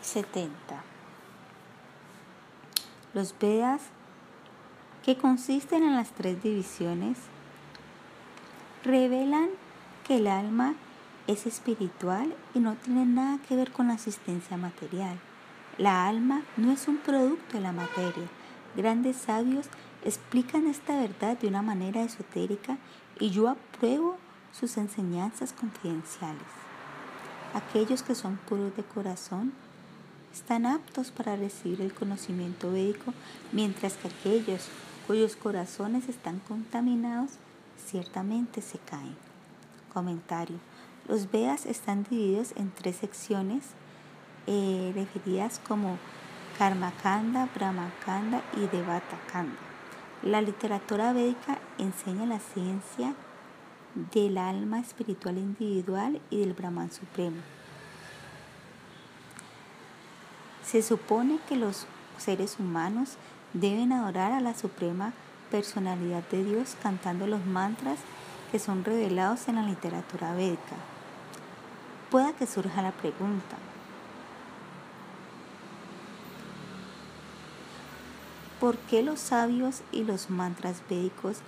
70. Los Vedas, que consisten en las tres divisiones, revelan que el alma es espiritual y no tiene nada que ver con la asistencia material. La alma no es un producto de la materia. Grandes sabios explican esta verdad de una manera esotérica y yo apruebo sus enseñanzas confidenciales. Aquellos que son puros de corazón están aptos para recibir el conocimiento védico, mientras que aquellos cuyos corazones están contaminados ciertamente se caen. Comentario. Los Vedas están divididos en tres secciones eh, referidas como Karmakanda, Brahmakanda y Devatakanda. La literatura védica enseña la ciencia del alma espiritual individual y del Brahman supremo. Se supone que los seres humanos deben adorar a la suprema personalidad de Dios cantando los mantras que son revelados en la literatura védica. Pueda que surja la pregunta, ¿por qué los sabios y los mantras védicos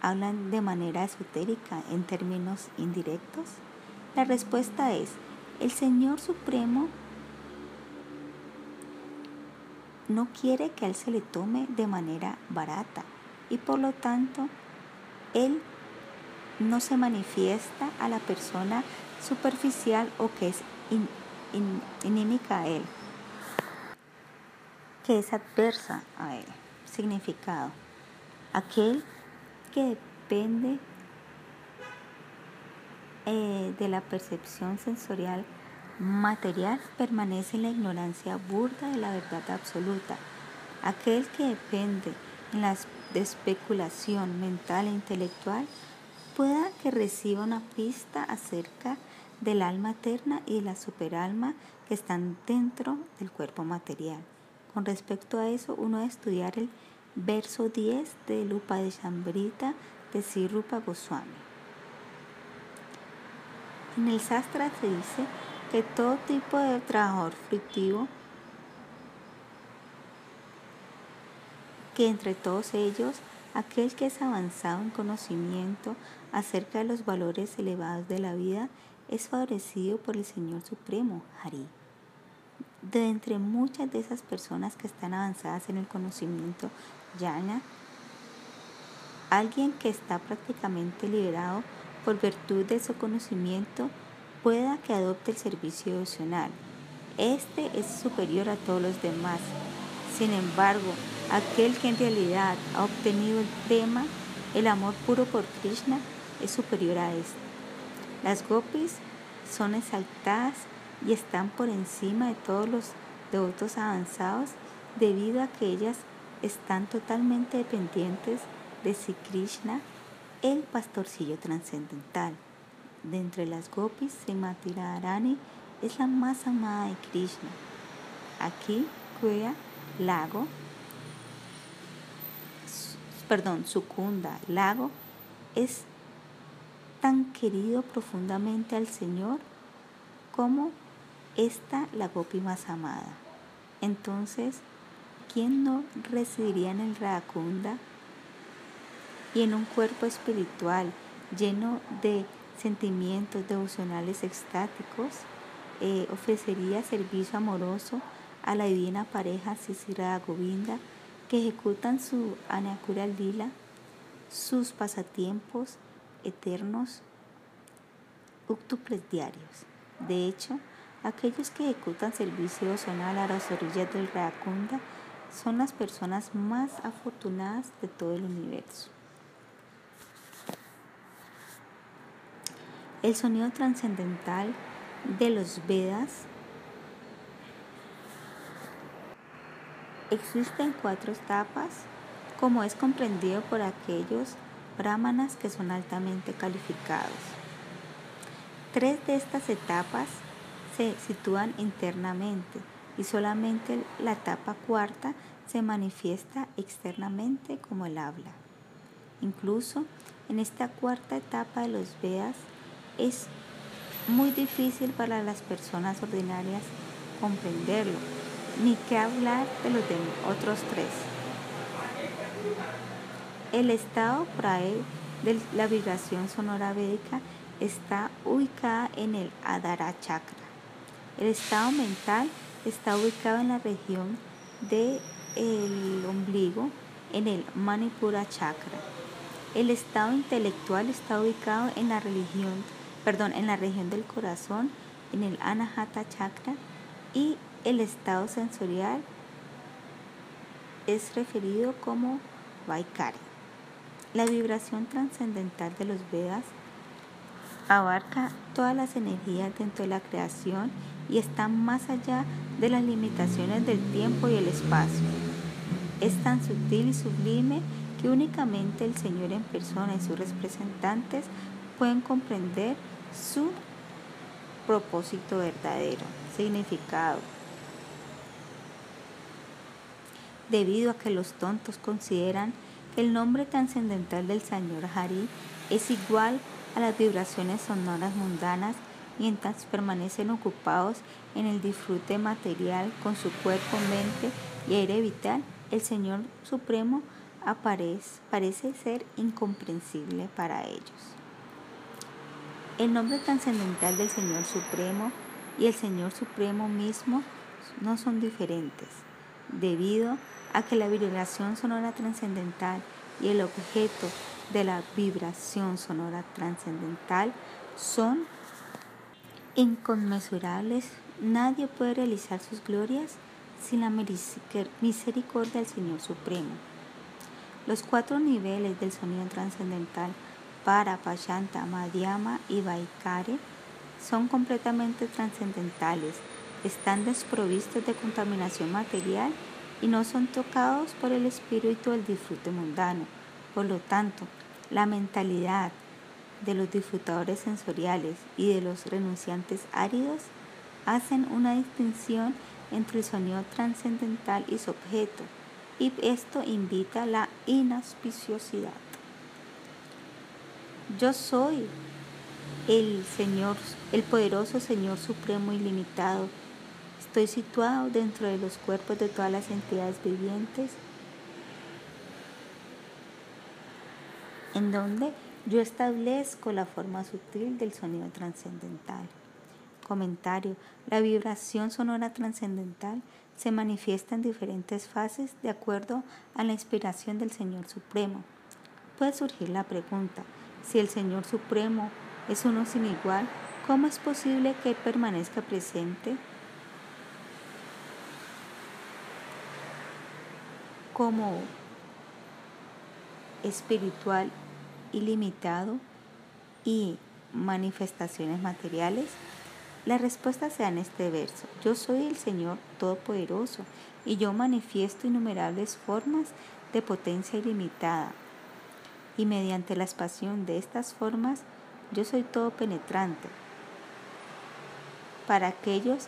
hablan de manera esotérica en términos indirectos? La respuesta es, el Señor Supremo no quiere que a él se le tome de manera barata y por lo tanto él no se manifiesta a la persona superficial o que es inímica a él, que es adversa a él. Significado. Aquel que depende eh, de la percepción sensorial material permanece en la ignorancia burda de la verdad absoluta. Aquel que depende en la especulación mental e intelectual pueda que reciba una pista acerca del alma eterna y de la superalma que están dentro del cuerpo material. Con respecto a eso, uno debe estudiar el verso 10 de Lupa de Chambrita de Sirupa Goswami. En el Sastra se dice que todo tipo de trabajador fructivo, que entre todos ellos, aquel que es avanzado en conocimiento acerca de los valores elevados de la vida, es favorecido por el Señor Supremo, Hari. De entre muchas de esas personas que están avanzadas en el conocimiento yana, alguien que está prácticamente liberado por virtud de su conocimiento pueda que adopte el servicio devocional. Este es superior a todos los demás. Sin embargo, aquel que en realidad ha obtenido el tema, el amor puro por Krishna, es superior a este. Las gopis son exaltadas y están por encima de todos los devotos avanzados debido a que ellas están totalmente dependientes de Sri Krishna, el pastorcillo trascendental. De entre las gopis, Srimati Radharani es la más amada de Krishna. Aquí, Kuya, lago, perdón, Sukunda, lago, es tan querido profundamente al Señor como esta la gopi más amada. Entonces, ¿quién no residiría en el Radhakunda y en un cuerpo espiritual lleno de sentimientos devocionales extáticos, eh, ofrecería servicio amoroso a la divina pareja Sisira Govinda que ejecutan su Anakura Lila, sus pasatiempos eternos octuples diarios. De hecho, aquellos que ejecutan servicio devocional a las orillas del Radakunda son las personas más afortunadas de todo el universo. El sonido trascendental de los Vedas existe en cuatro etapas, como es comprendido por aquellos brahmanas que son altamente calificados. Tres de estas etapas se sitúan internamente y solamente la etapa cuarta se manifiesta externamente como el habla. Incluso en esta cuarta etapa de los Vedas es muy difícil para las personas ordinarias comprenderlo, ni qué hablar de los otros tres. El estado prae de la vibración sonora védica está ubicada en el Adara Chakra. El estado mental está ubicado en la región del ombligo, en el Manipura Chakra. El estado intelectual está ubicado en la religión, perdón, en la región del corazón, en el Anahata Chakra y el estado sensorial es referido como Vaikari. La vibración trascendental de los Vedas abarca todas las energías dentro de la creación y está más allá de las limitaciones del tiempo y el espacio. Es tan sutil y sublime que únicamente el Señor en persona y sus representantes pueden comprender su propósito verdadero, significado. Debido a que los tontos consideran que el nombre trascendental del Señor Hari es igual a las vibraciones sonoras mundanas mientras permanecen ocupados en el disfrute material con su cuerpo, mente y aire vital, el Señor Supremo aparece, parece ser incomprensible para ellos. El nombre trascendental del Señor Supremo y el Señor Supremo mismo no son diferentes, debido a que la vibración sonora trascendental y el objeto de la vibración sonora trascendental son inconmensurables. Nadie puede realizar sus glorias sin la misericordia del Señor Supremo. Los cuatro niveles del sonido trascendental para Pashanta, Madhyama y Vaikare son completamente trascendentales, están desprovistos de contaminación material y no son tocados por el espíritu del disfrute mundano. Por lo tanto, la mentalidad de los disfrutadores sensoriales y de los renunciantes áridos hacen una distinción entre el sonido trascendental y su objeto, y esto invita a la inauspiciosidad. Yo soy el Señor, el poderoso Señor Supremo ilimitado. Estoy situado dentro de los cuerpos de todas las entidades vivientes, en donde yo establezco la forma sutil del sonido trascendental. Comentario. La vibración sonora trascendental se manifiesta en diferentes fases de acuerdo a la inspiración del Señor Supremo. Puede surgir la pregunta, si el Señor Supremo es uno sin igual, ¿cómo es posible que Él permanezca presente? Como espiritual ilimitado y manifestaciones materiales? La respuesta sea en este verso. Yo soy el Señor Todopoderoso y yo manifiesto innumerables formas de potencia ilimitada. Y mediante la expansión de estas formas, yo soy todo penetrante. Para aquellos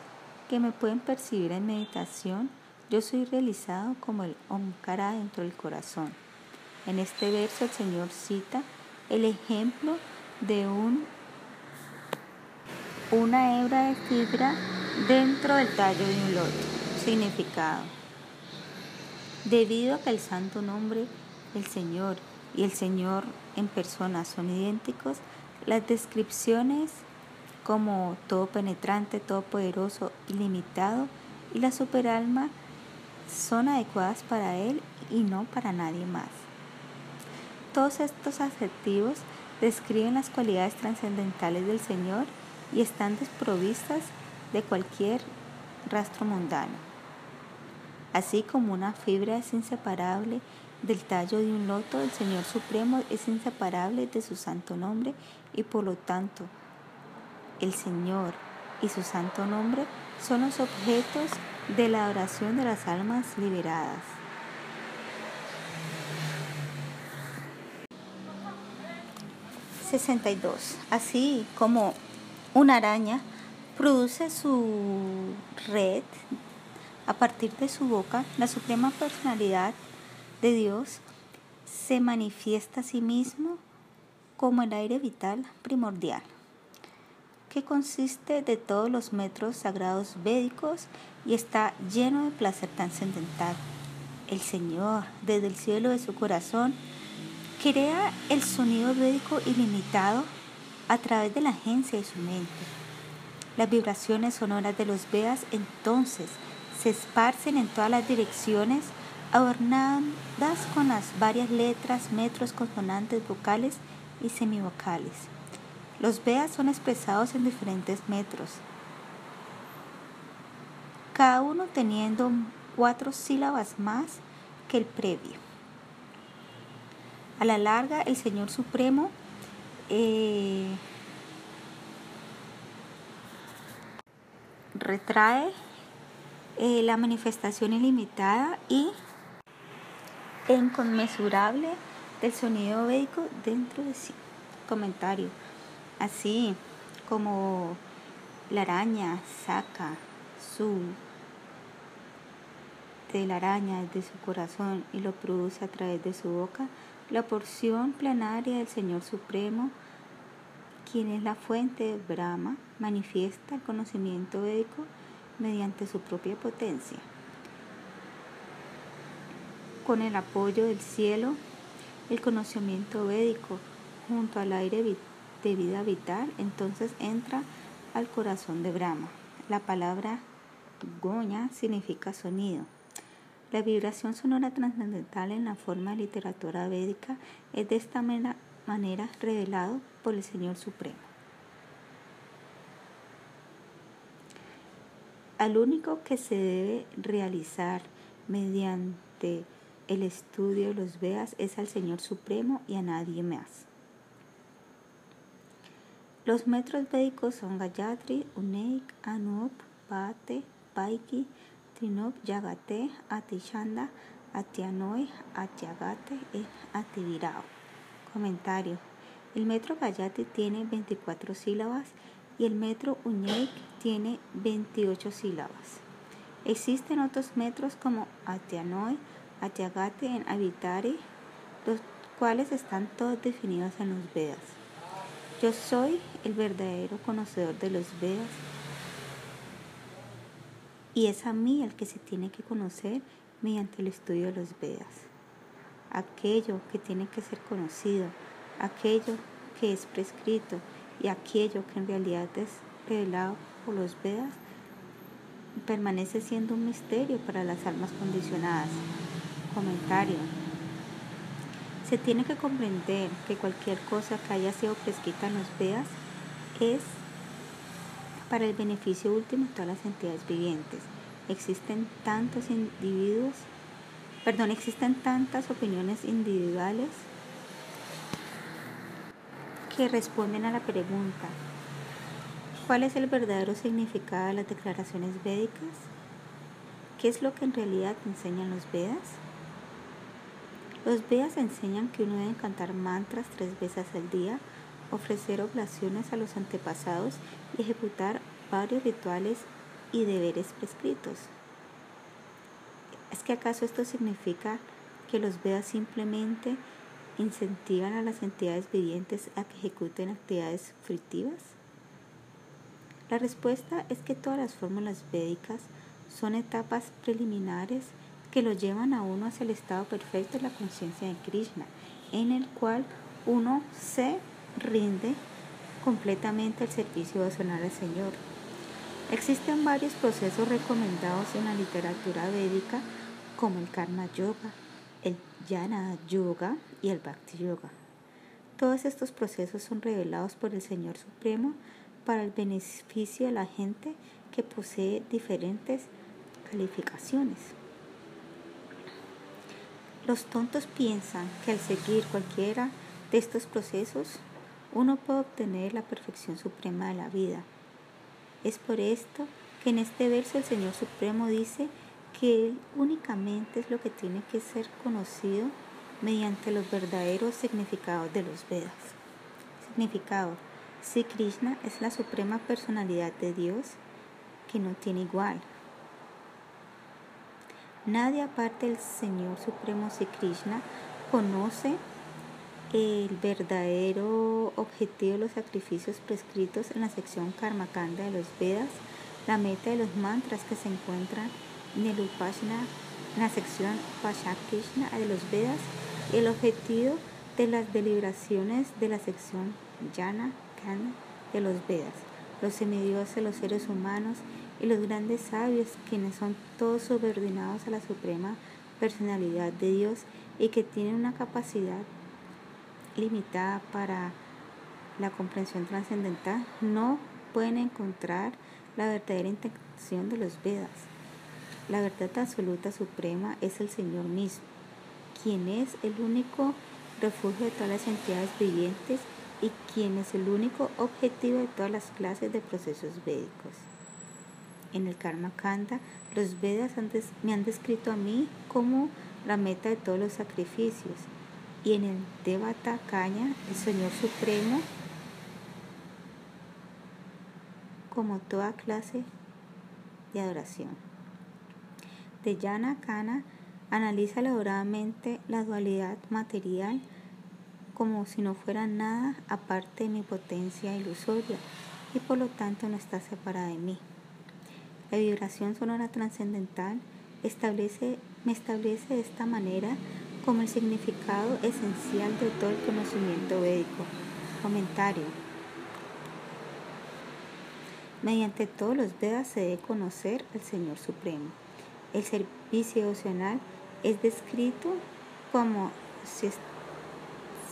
que me pueden percibir en meditación, yo soy realizado como el Omkara dentro del corazón. En este verso el Señor cita el ejemplo de un, una hebra de fibra dentro del tallo de un loto. Significado. Debido a que el santo nombre, el Señor y el Señor en persona son idénticos, las descripciones como todo penetrante, todopoderoso, ilimitado y la superalma son adecuadas para Él y no para nadie más. Todos estos adjetivos describen las cualidades trascendentales del Señor y están desprovistas de cualquier rastro mundano. Así como una fibra es inseparable del tallo de un loto, el Señor Supremo es inseparable de su santo nombre y por lo tanto el Señor y su santo nombre son los objetos de la oración de las almas liberadas. 62. Así como una araña produce su red a partir de su boca, la Suprema Personalidad de Dios se manifiesta a sí mismo como el aire vital primordial. que consiste de todos los metros sagrados védicos y está lleno de placer trascendental. El Señor, desde el cielo de su corazón, crea el sonido védico ilimitado a través de la agencia de su mente. Las vibraciones sonoras de los Vedas entonces se esparcen en todas las direcciones, adornadas con las varias letras, metros, consonantes, vocales y semivocales. Los Vedas son expresados en diferentes metros, cada uno teniendo cuatro sílabas más que el previo. A la larga, el Señor Supremo eh, retrae eh, la manifestación ilimitada y inconmensurable del sonido védico dentro de sí. Comentario. Así como la araña saca su de la araña de su corazón y lo produce a través de su boca, la porción plenaria del Señor Supremo, quien es la fuente de Brahma, manifiesta el conocimiento védico mediante su propia potencia. Con el apoyo del cielo, el conocimiento védico junto al aire de vida vital, entonces entra al corazón de Brahma. La palabra goña significa sonido. La vibración sonora trascendental en la forma de literatura védica es de esta manera revelado por el Señor Supremo. Al único que se debe realizar mediante el estudio los Vedas es al Señor Supremo y a nadie más. Los metros védicos son Gayatri, Uneik, Anup, Pate, Paiki, Trinop, Yagate, Atichanda, Atianoy, Atiagate y Ativirao. Comentario. El metro Gayati tiene 24 sílabas y el metro Uñeik tiene 28 sílabas. Existen otros metros como Atianoy, Atiagate en Avitari, los cuales están todos definidos en los Vedas. Yo soy el verdadero conocedor de los Vedas y es a mí el que se tiene que conocer mediante el estudio de los Vedas. Aquello que tiene que ser conocido, aquello que es prescrito y aquello que en realidad es revelado por los Vedas permanece siendo un misterio para las almas condicionadas. Comentario. Se tiene que comprender que cualquier cosa que haya sido prescrita en los Vedas es para el beneficio último de todas las entidades vivientes. Existen tantos individuos, perdón, existen tantas opiniones individuales que responden a la pregunta, ¿cuál es el verdadero significado de las declaraciones védicas? ¿Qué es lo que en realidad enseñan los Vedas? Los Vedas enseñan que uno debe cantar mantras tres veces al día ofrecer oblaciones a los antepasados y ejecutar varios rituales y deberes prescritos. ¿Es que acaso esto significa que los Vedas simplemente incentivan a las entidades vivientes a que ejecuten actividades fructivas? La respuesta es que todas las fórmulas védicas son etapas preliminares que lo llevan a uno hacia el estado perfecto de la conciencia de Krishna, en el cual uno se rinde completamente el servicio devocional al Señor. Existen varios procesos recomendados en la literatura védica como el Karma Yoga, el Jnana Yoga y el Bhakti Yoga. Todos estos procesos son revelados por el Señor Supremo para el beneficio de la gente que posee diferentes calificaciones. Los tontos piensan que al seguir cualquiera de estos procesos uno puede obtener la perfección suprema de la vida. Es por esto que en este verso el Señor Supremo dice que Él únicamente es lo que tiene que ser conocido mediante los verdaderos significados de los Vedas. Significado. Si Krishna es la suprema personalidad de Dios que no tiene igual. Nadie aparte del Señor Supremo Si Krishna conoce el verdadero objetivo de los sacrificios prescritos en la sección Karma Kanda de los Vedas, la meta de los mantras que se encuentran en el Upashana, en la sección Pashakishna de los Vedas, el objetivo de las deliberaciones de la sección Jana Kanda de los Vedas, los semidioses, los seres humanos y los grandes sabios, quienes son todos subordinados a la suprema personalidad de Dios y que tienen una capacidad limitada para la comprensión trascendental, no pueden encontrar la verdadera intención de los Vedas. La verdad absoluta suprema es el Señor mismo, quien es el único refugio de todas las entidades vivientes y quien es el único objetivo de todas las clases de procesos védicos. En el Karma Kanda, los Vedas me han descrito a mí como la meta de todos los sacrificios y en el Devata Kanya, el Señor Supremo, como toda clase de adoración. De Yana Kana analiza elaboradamente la dualidad material como si no fuera nada aparte de mi potencia ilusoria y por lo tanto no está separada de mí. La vibración sonora trascendental establece, me establece de esta manera como el significado esencial de todo el conocimiento védico. Comentario. Mediante todos los Vedas se debe conocer al Señor Supremo. El servicio devocional es descrito como si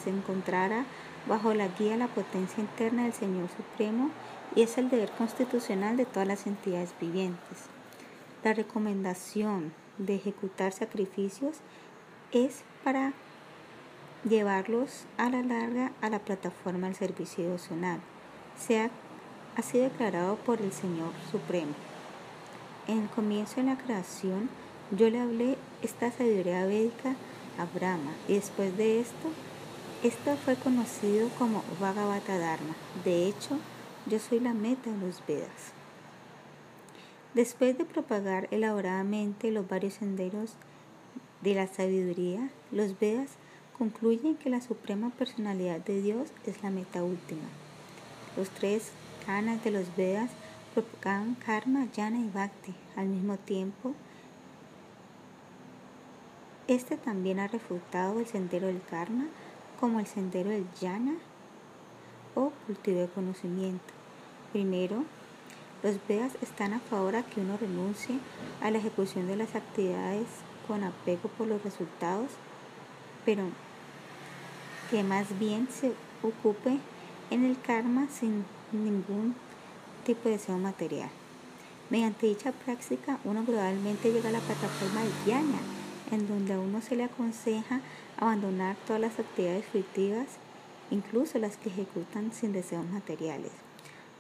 se encontrara bajo la guía de la potencia interna del Señor Supremo y es el deber constitucional de todas las entidades vivientes. La recomendación de ejecutar sacrificios es para llevarlos a la larga a la plataforma del servicio devocional. Se ha así declarado por el Señor Supremo. En el comienzo de la creación, yo le hablé esta sabiduría védica a Brahma y después de esto, esto fue conocido como Bhagavata Dharma. De hecho, yo soy la meta de los Vedas. Después de propagar elaboradamente los varios senderos de la sabiduría, los Vedas concluyen que la suprema personalidad de Dios es la meta última. Los tres kanas de los Vedas propagan karma, jnana y bhakti al mismo tiempo. Este también ha refutado el sendero del karma como el sendero del jnana o cultivo de conocimiento. Primero, los Vedas están a favor a que uno renuncie a la ejecución de las actividades con apego por los resultados, pero que más bien se ocupe en el karma sin ningún tipo de deseo material. Mediante dicha práctica, uno gradualmente llega a la plataforma de Jnana, en donde a uno se le aconseja abandonar todas las actividades fruitivas incluso las que ejecutan sin deseos materiales.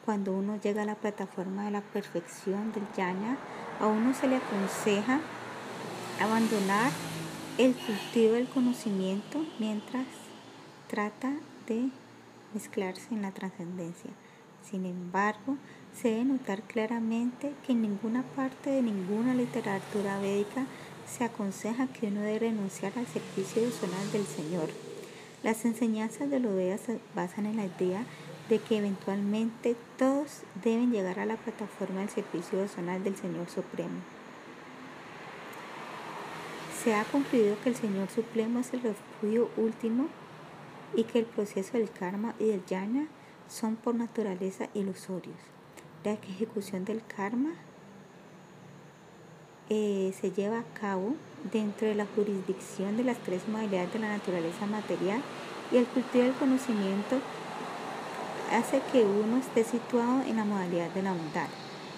Cuando uno llega a la plataforma de la perfección del yana, a uno se le aconseja abandonar el cultivo del conocimiento mientras trata de mezclarse en la trascendencia. Sin embargo, se debe notar claramente que en ninguna parte de ninguna literatura védica se aconseja que uno debe renunciar al servicio personal del Señor. Las enseñanzas de los Vedas se basan en la idea de que eventualmente todos deben llegar a la plataforma del servicio personal del Señor Supremo. Se ha concluido que el Señor Supremo es el refugio último y que el proceso del karma y del jnana son por naturaleza ilusorios. La ejecución del karma eh, se lleva a cabo dentro de la jurisdicción de las tres modalidades de la naturaleza material y el cultivo del conocimiento hace que uno esté situado en la modalidad de la bondad.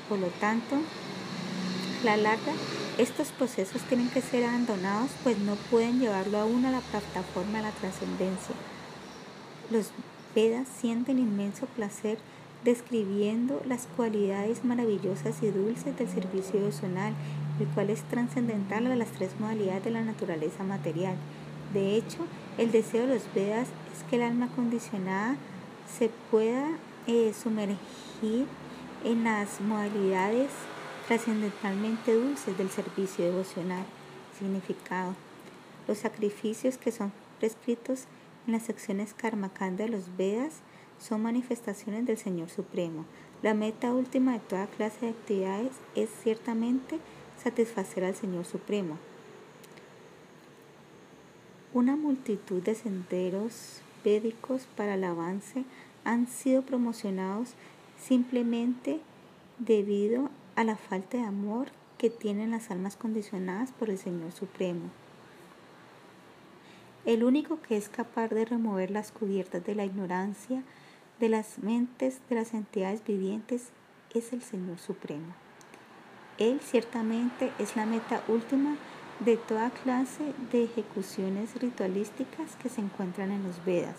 Por lo tanto, la larga, estos procesos tienen que ser abandonados, pues no pueden llevarlo a uno a la plataforma de la trascendencia. Los Vedas sienten inmenso placer describiendo las cualidades maravillosas y dulces del servicio devocional el cual es trascendental a las tres modalidades de la naturaleza material. De hecho, el deseo de los Vedas es que el alma condicionada se pueda eh, sumergir en las modalidades trascendentalmente dulces del servicio devocional. Significado. Los sacrificios que son prescritos en las secciones Karmakanda de los Vedas son manifestaciones del Señor Supremo. La meta última de toda clase de actividades es ciertamente satisfacer al Señor Supremo. Una multitud de senderos védicos para el avance han sido promocionados simplemente debido a la falta de amor que tienen las almas condicionadas por el Señor Supremo. El único que es capaz de remover las cubiertas de la ignorancia de las mentes de las entidades vivientes es el Señor Supremo. Él ciertamente es la meta última de toda clase de ejecuciones ritualísticas que se encuentran en los Vedas.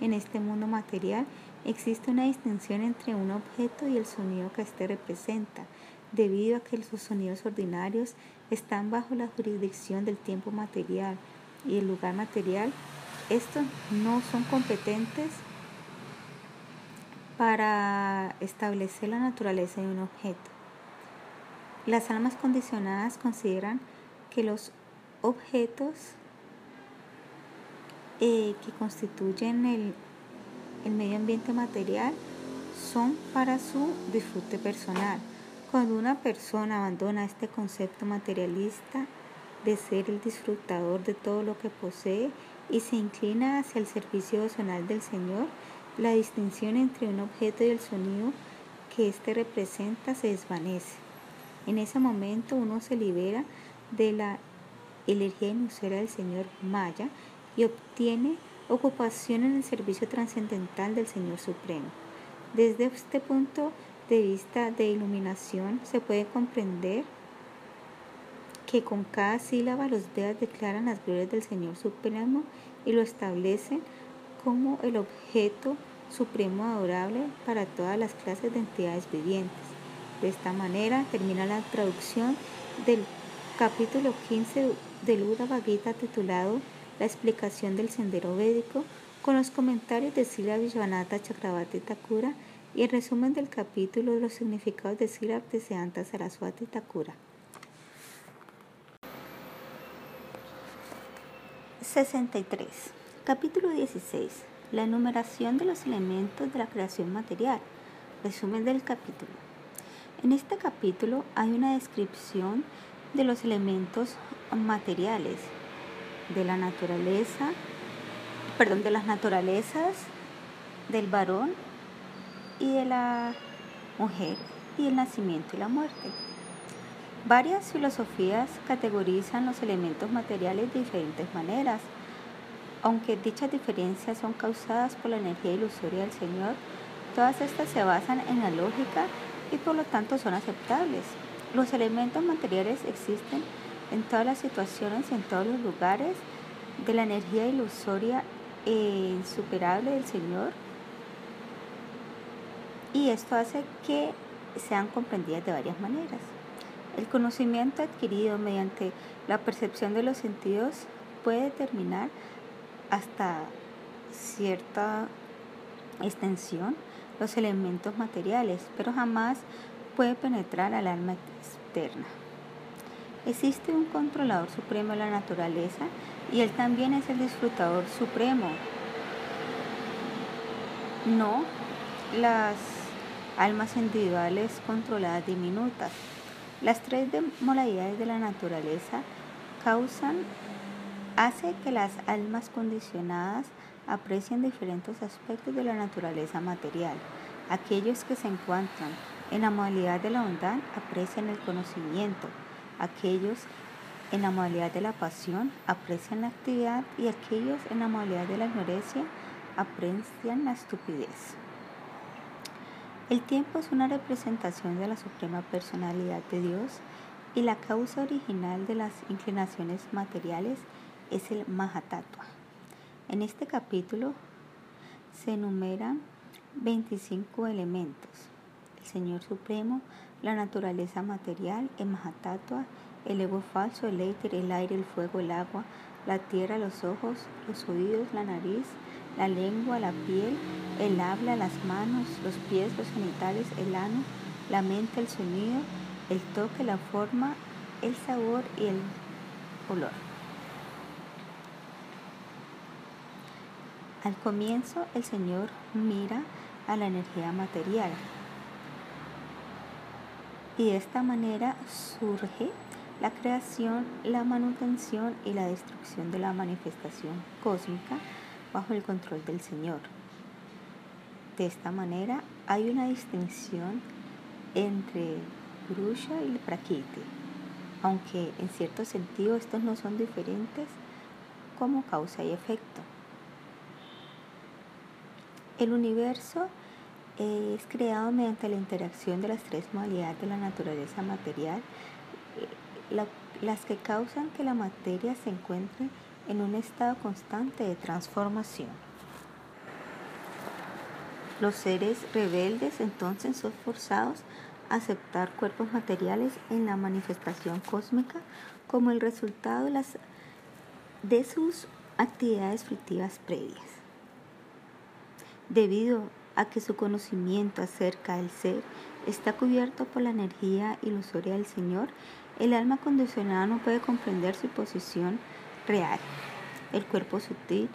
En este mundo material existe una distinción entre un objeto y el sonido que éste representa, debido a que los sonidos ordinarios están bajo la jurisdicción del tiempo material y el lugar material. Estos no son competentes para establecer la naturaleza de un objeto. Las almas condicionadas consideran que los objetos eh, que constituyen el, el medio ambiente material son para su disfrute personal. Cuando una persona abandona este concepto materialista de ser el disfrutador de todo lo que posee y se inclina hacia el servicio devocional del Señor, la distinción entre un objeto y el sonido que éste representa se desvanece. En ese momento uno se libera de la energía ilusoria del Señor Maya y obtiene ocupación en el servicio trascendental del Señor Supremo. Desde este punto de vista de iluminación se puede comprender que con cada sílaba los Vedas declaran las glorias del Señor Supremo y lo establecen como el objeto supremo adorable para todas las clases de entidades vivientes. De esta manera termina la traducción del capítulo 15 del Uddhava Gita titulado La explicación del sendero védico con los comentarios de Sila Vishwanatha Chakravarti Thakura y el resumen del capítulo de los significados de Sila Bhaktisiddhanta Saraswati Thakura. 63. Capítulo 16 la enumeración de los elementos de la creación material. Resumen del capítulo. En este capítulo hay una descripción de los elementos materiales, de la naturaleza, perdón, de las naturalezas del varón y de la mujer y el nacimiento y la muerte. Varias filosofías categorizan los elementos materiales de diferentes maneras aunque dichas diferencias son causadas por la energía ilusoria del Señor, todas estas se basan en la lógica y por lo tanto son aceptables. Los elementos materiales existen en todas las situaciones en todos los lugares de la energía ilusoria e insuperable del Señor y esto hace que sean comprendidas de varias maneras. El conocimiento adquirido mediante la percepción de los sentidos puede determinar hasta cierta extensión los elementos materiales, pero jamás puede penetrar al alma Existe un controlador supremo de la naturaleza y él también es el disfrutador supremo. No las almas individuales controladas diminutas. Las tres modalidades de la naturaleza causan hace que las almas condicionadas aprecien diferentes aspectos de la naturaleza material. Aquellos que se encuentran en la modalidad de la bondad aprecian el conocimiento. Aquellos en la modalidad de la pasión aprecian la actividad y aquellos en la modalidad de la ignorancia aprecian la estupidez. El tiempo es una representación de la suprema personalidad de Dios y la causa original de las inclinaciones materiales es el Mahatattva. En este capítulo se enumeran 25 elementos. Señor Supremo, la naturaleza material, el Mahatattva, el ego falso, el éter, el aire, el fuego, el agua, la tierra, los ojos, los oídos, la nariz, la lengua, la piel, el habla, las manos, los pies, los genitales, el ano, la mente, el sonido, el toque, la forma, el sabor y el olor. Al comienzo el Señor mira a la energía material y de esta manera surge la creación, la manutención y la destrucción de la manifestación cósmica bajo el control del Señor. De esta manera hay una distinción entre Purusha y Prakriti, aunque en cierto sentido estos no son diferentes como causa y efecto. El universo es creado mediante la interacción de las tres modalidades de la naturaleza material, las que causan que la materia se encuentre en un estado constante de transformación. Los seres rebeldes entonces son forzados a aceptar cuerpos materiales en la manifestación cósmica como el resultado de, sus actividades fructivas previas. Debido a que su conocimiento acerca del ser está cubierto por la energía ilusoria del Señor, el alma condicionada no puede comprender su posición real. El cuerpo sutil,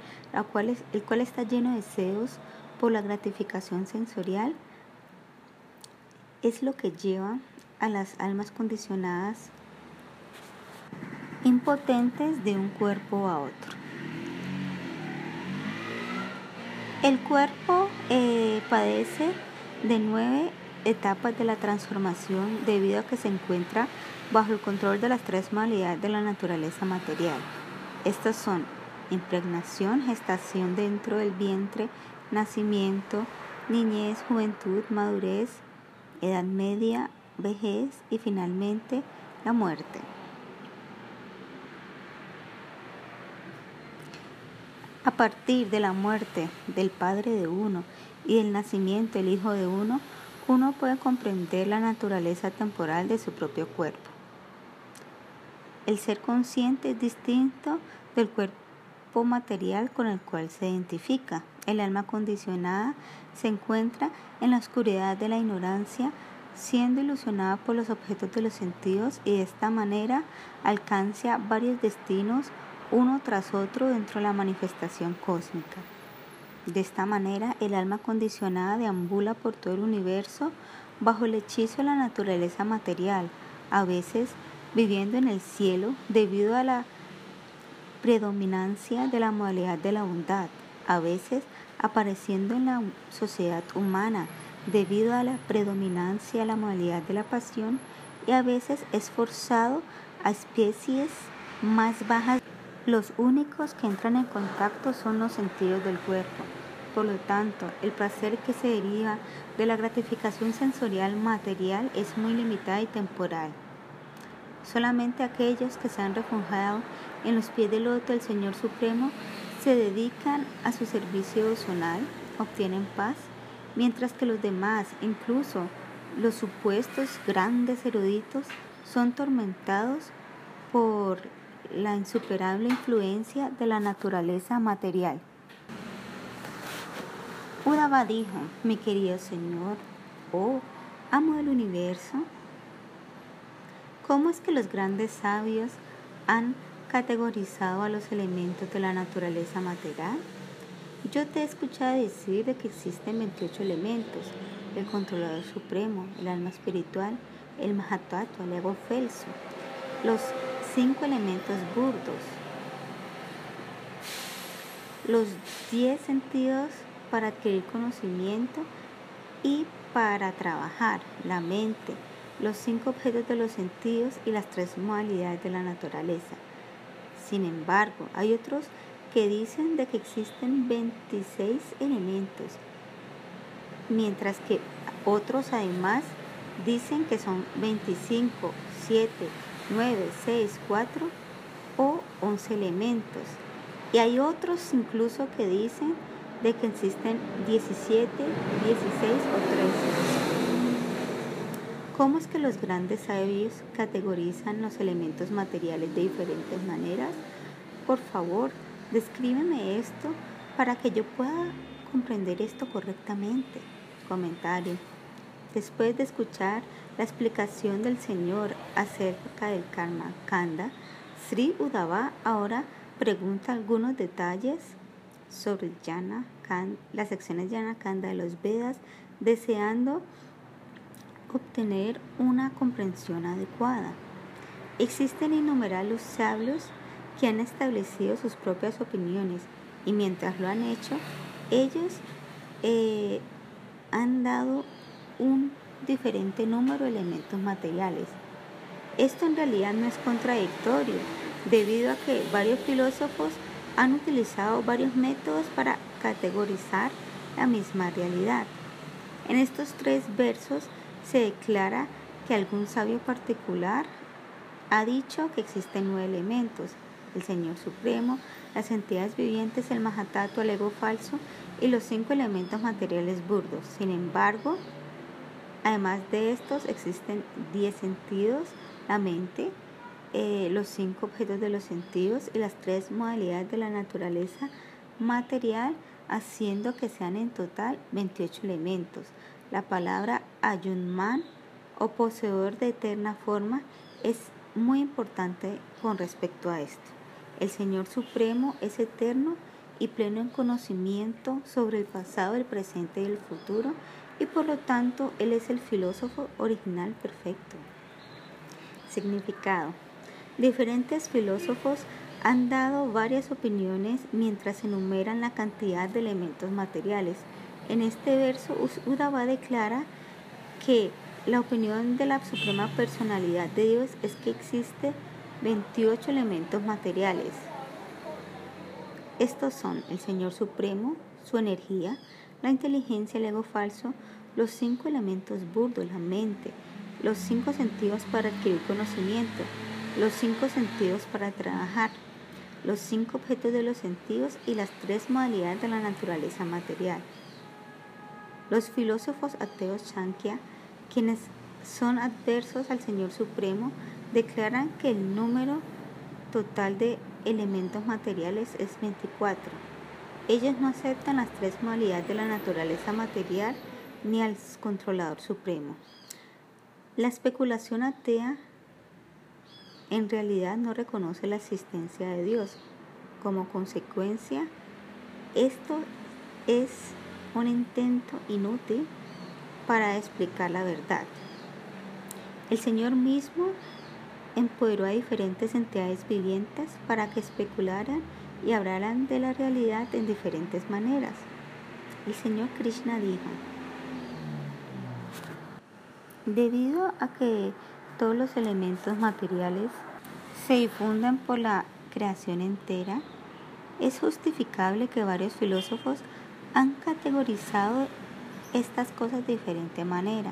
cual el cual está lleno de deseos por la gratificación sensorial, es lo que lleva a las almas condicionadas impotentes de un cuerpo a otro. El cuerpo eh, padece de nueve etapas de la transformación debido a que se encuentra bajo el control de las tres modalidades de la naturaleza material. Estas son impregnación, gestación dentro del vientre, nacimiento, niñez, juventud, madurez, edad media, vejez y finalmente la muerte. A partir de la muerte del padre de uno y del nacimiento del hijo de uno, uno puede comprender la naturaleza temporal de su propio cuerpo. El ser consciente es distinto del cuerpo material con el cual se identifica. El alma condicionada se encuentra en la oscuridad de la ignorancia, siendo ilusionada por los objetos de los sentidos y de esta manera alcanza varios destinos uno tras otro dentro de la manifestación cósmica. De esta manera, el alma condicionada deambula por todo el universo bajo el hechizo de la naturaleza material, a veces viviendo en el cielo debido a la predominancia de la modalidad de la bondad, a veces apareciendo en la sociedad humana debido a la predominancia de la modalidad de la pasión y a veces esforzado a especies más bajas los únicos que entran en contacto son los sentidos del cuerpo. Por lo tanto, el placer que se deriva de la gratificación sensorial material es muy limitado y temporal. Solamente aquellos que se han refugiado en los pies del loto del Señor Supremo se dedican a su servicio devocional, obtienen paz, mientras que los demás, incluso los supuestos grandes eruditos, son tormentados por la insuperable influencia de la naturaleza material. Udava dijo, mi querido Señor, oh amo del universo, ¿cómo es que los grandes sabios han categorizado a los elementos de la naturaleza material? Yo te he escuchado decir de que existen 28 elementos, el controlador supremo, el alma espiritual, el Mahatattva, el ego felso, los cinco elementos burdos, los diez sentidos para adquirir conocimiento y para trabajar, la mente, los cinco objetos de los sentidos y las tres modalidades de la naturaleza. Sin embargo, hay otros que dicen de que existen 26 elementos, mientras que otros además dicen que son 25, 7, 9, 6, 4 o 11 elementos. Y hay otros incluso que dicen de que existen 17, 16 o 13. ¿Cómo es que los grandes sabios categorizan los elementos materiales de diferentes maneras? Por favor, descríbeme esto para que yo pueda comprender esto correctamente. Comentario. Después de escuchar la explicación del Señor acerca del karma kanda, Sri Udava ahora pregunta algunos detalles sobre las secciones Yana Kanda de los Vedas, deseando obtener una comprensión adecuada. Existen innumerables sabios que han establecido sus propias opiniones y mientras lo han hecho, ellos eh, han dado un diferente número de elementos materiales. Esto en realidad no es contradictorio, debido a que varios filósofos han utilizado varios métodos para categorizar la misma realidad. En estos tres versos se declara que algún sabio particular ha dicho que existen nueve elementos, el Señor Supremo, las entidades vivientes, el Mahatato, el ego falso y los cinco elementos materiales burdos. Sin embargo, además de estos existen diez sentidos, la mente, eh, los cinco objetos de los sentidos y las tres modalidades de la naturaleza material, haciendo que sean en total 28 elementos. La palabra Ayunman o poseedor de eterna forma es muy importante con respecto a esto. El Señor Supremo es eterno y pleno en conocimiento sobre el pasado, el presente y el futuro, y por lo tanto Él es el filósofo original perfecto. Significado. Diferentes filósofos han dado varias opiniones mientras enumeran la cantidad de elementos materiales. En este verso, Udava declara que la opinión de la Suprema Personalidad de Dios es que existe 28 elementos materiales. Estos son el Señor Supremo, su energía, la inteligencia, el ego falso, los cinco elementos burdos, la mente, los cinco sentidos para adquirir conocimiento, los cinco sentidos para trabajar, los cinco objetos de los sentidos y las tres modalidades de la naturaleza material. Los filósofos ateos Shankya, quienes son adversos al Señor Supremo, declaran que el número total de elementos materiales es 24. Ellos no aceptan las tres modalidades de la naturaleza material ni al controlador supremo. La especulación atea en realidad no reconoce la existencia de Dios. Como consecuencia, esto es un intento inútil para explicar la verdad. El Señor mismo empoderó a diferentes entidades vivientes para que especularan y hablaran de la realidad en diferentes maneras. El Señor Krishna dijo, debido a que todos los elementos materiales se difunden por la creación entera, es justificable que varios filósofos han categorizado estas cosas de diferente manera.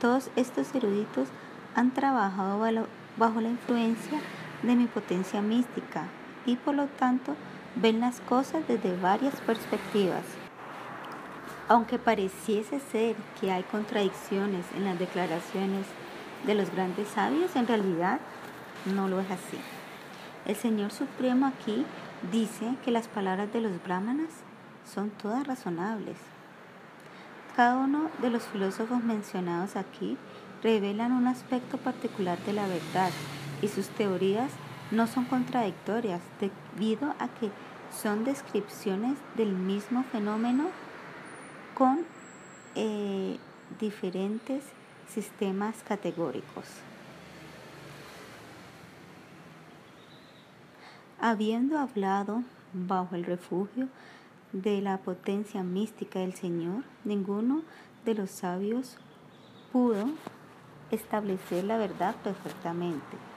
Todos estos eruditos han trabajado bajo la influencia de mi potencia mística y por lo tanto ven las cosas desde varias perspectivas. Aunque pareciese ser que hay contradicciones en las declaraciones de los grandes sabios, en realidad no lo es así. El Señor Supremo aquí dice que las palabras de los brahmanas son todas razonables. Cada uno de los filósofos mencionados aquí revelan un aspecto particular de la verdad y sus teorías no son contradictorias debido a que son descripciones del mismo fenómeno con eh, diferentes sistemas categóricos. Habiendo hablado bajo el refugio de la potencia mística del Señor, ninguno de los sabios pudo establecer la verdad perfectamente.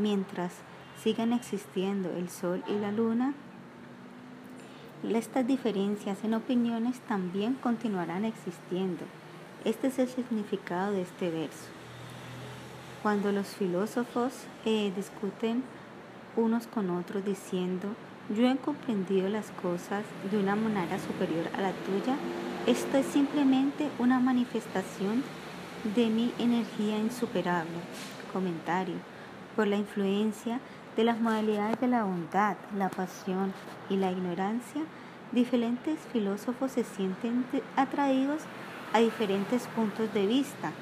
Mientras sigan existiendo el Sol y la Luna, estas diferencias en opiniones también continuarán existiendo. Este es el significado de este verso. Cuando los filósofos eh, discuten unos con otros diciendo, yo he comprendido las cosas de una manera superior a la tuya, esto es simplemente una manifestación de mi energía insuperable. Comentario. Por la influencia de las modalidades de la bondad, la pasión y la ignorancia, diferentes filósofos se sienten atraídos a diferentes puntos de vista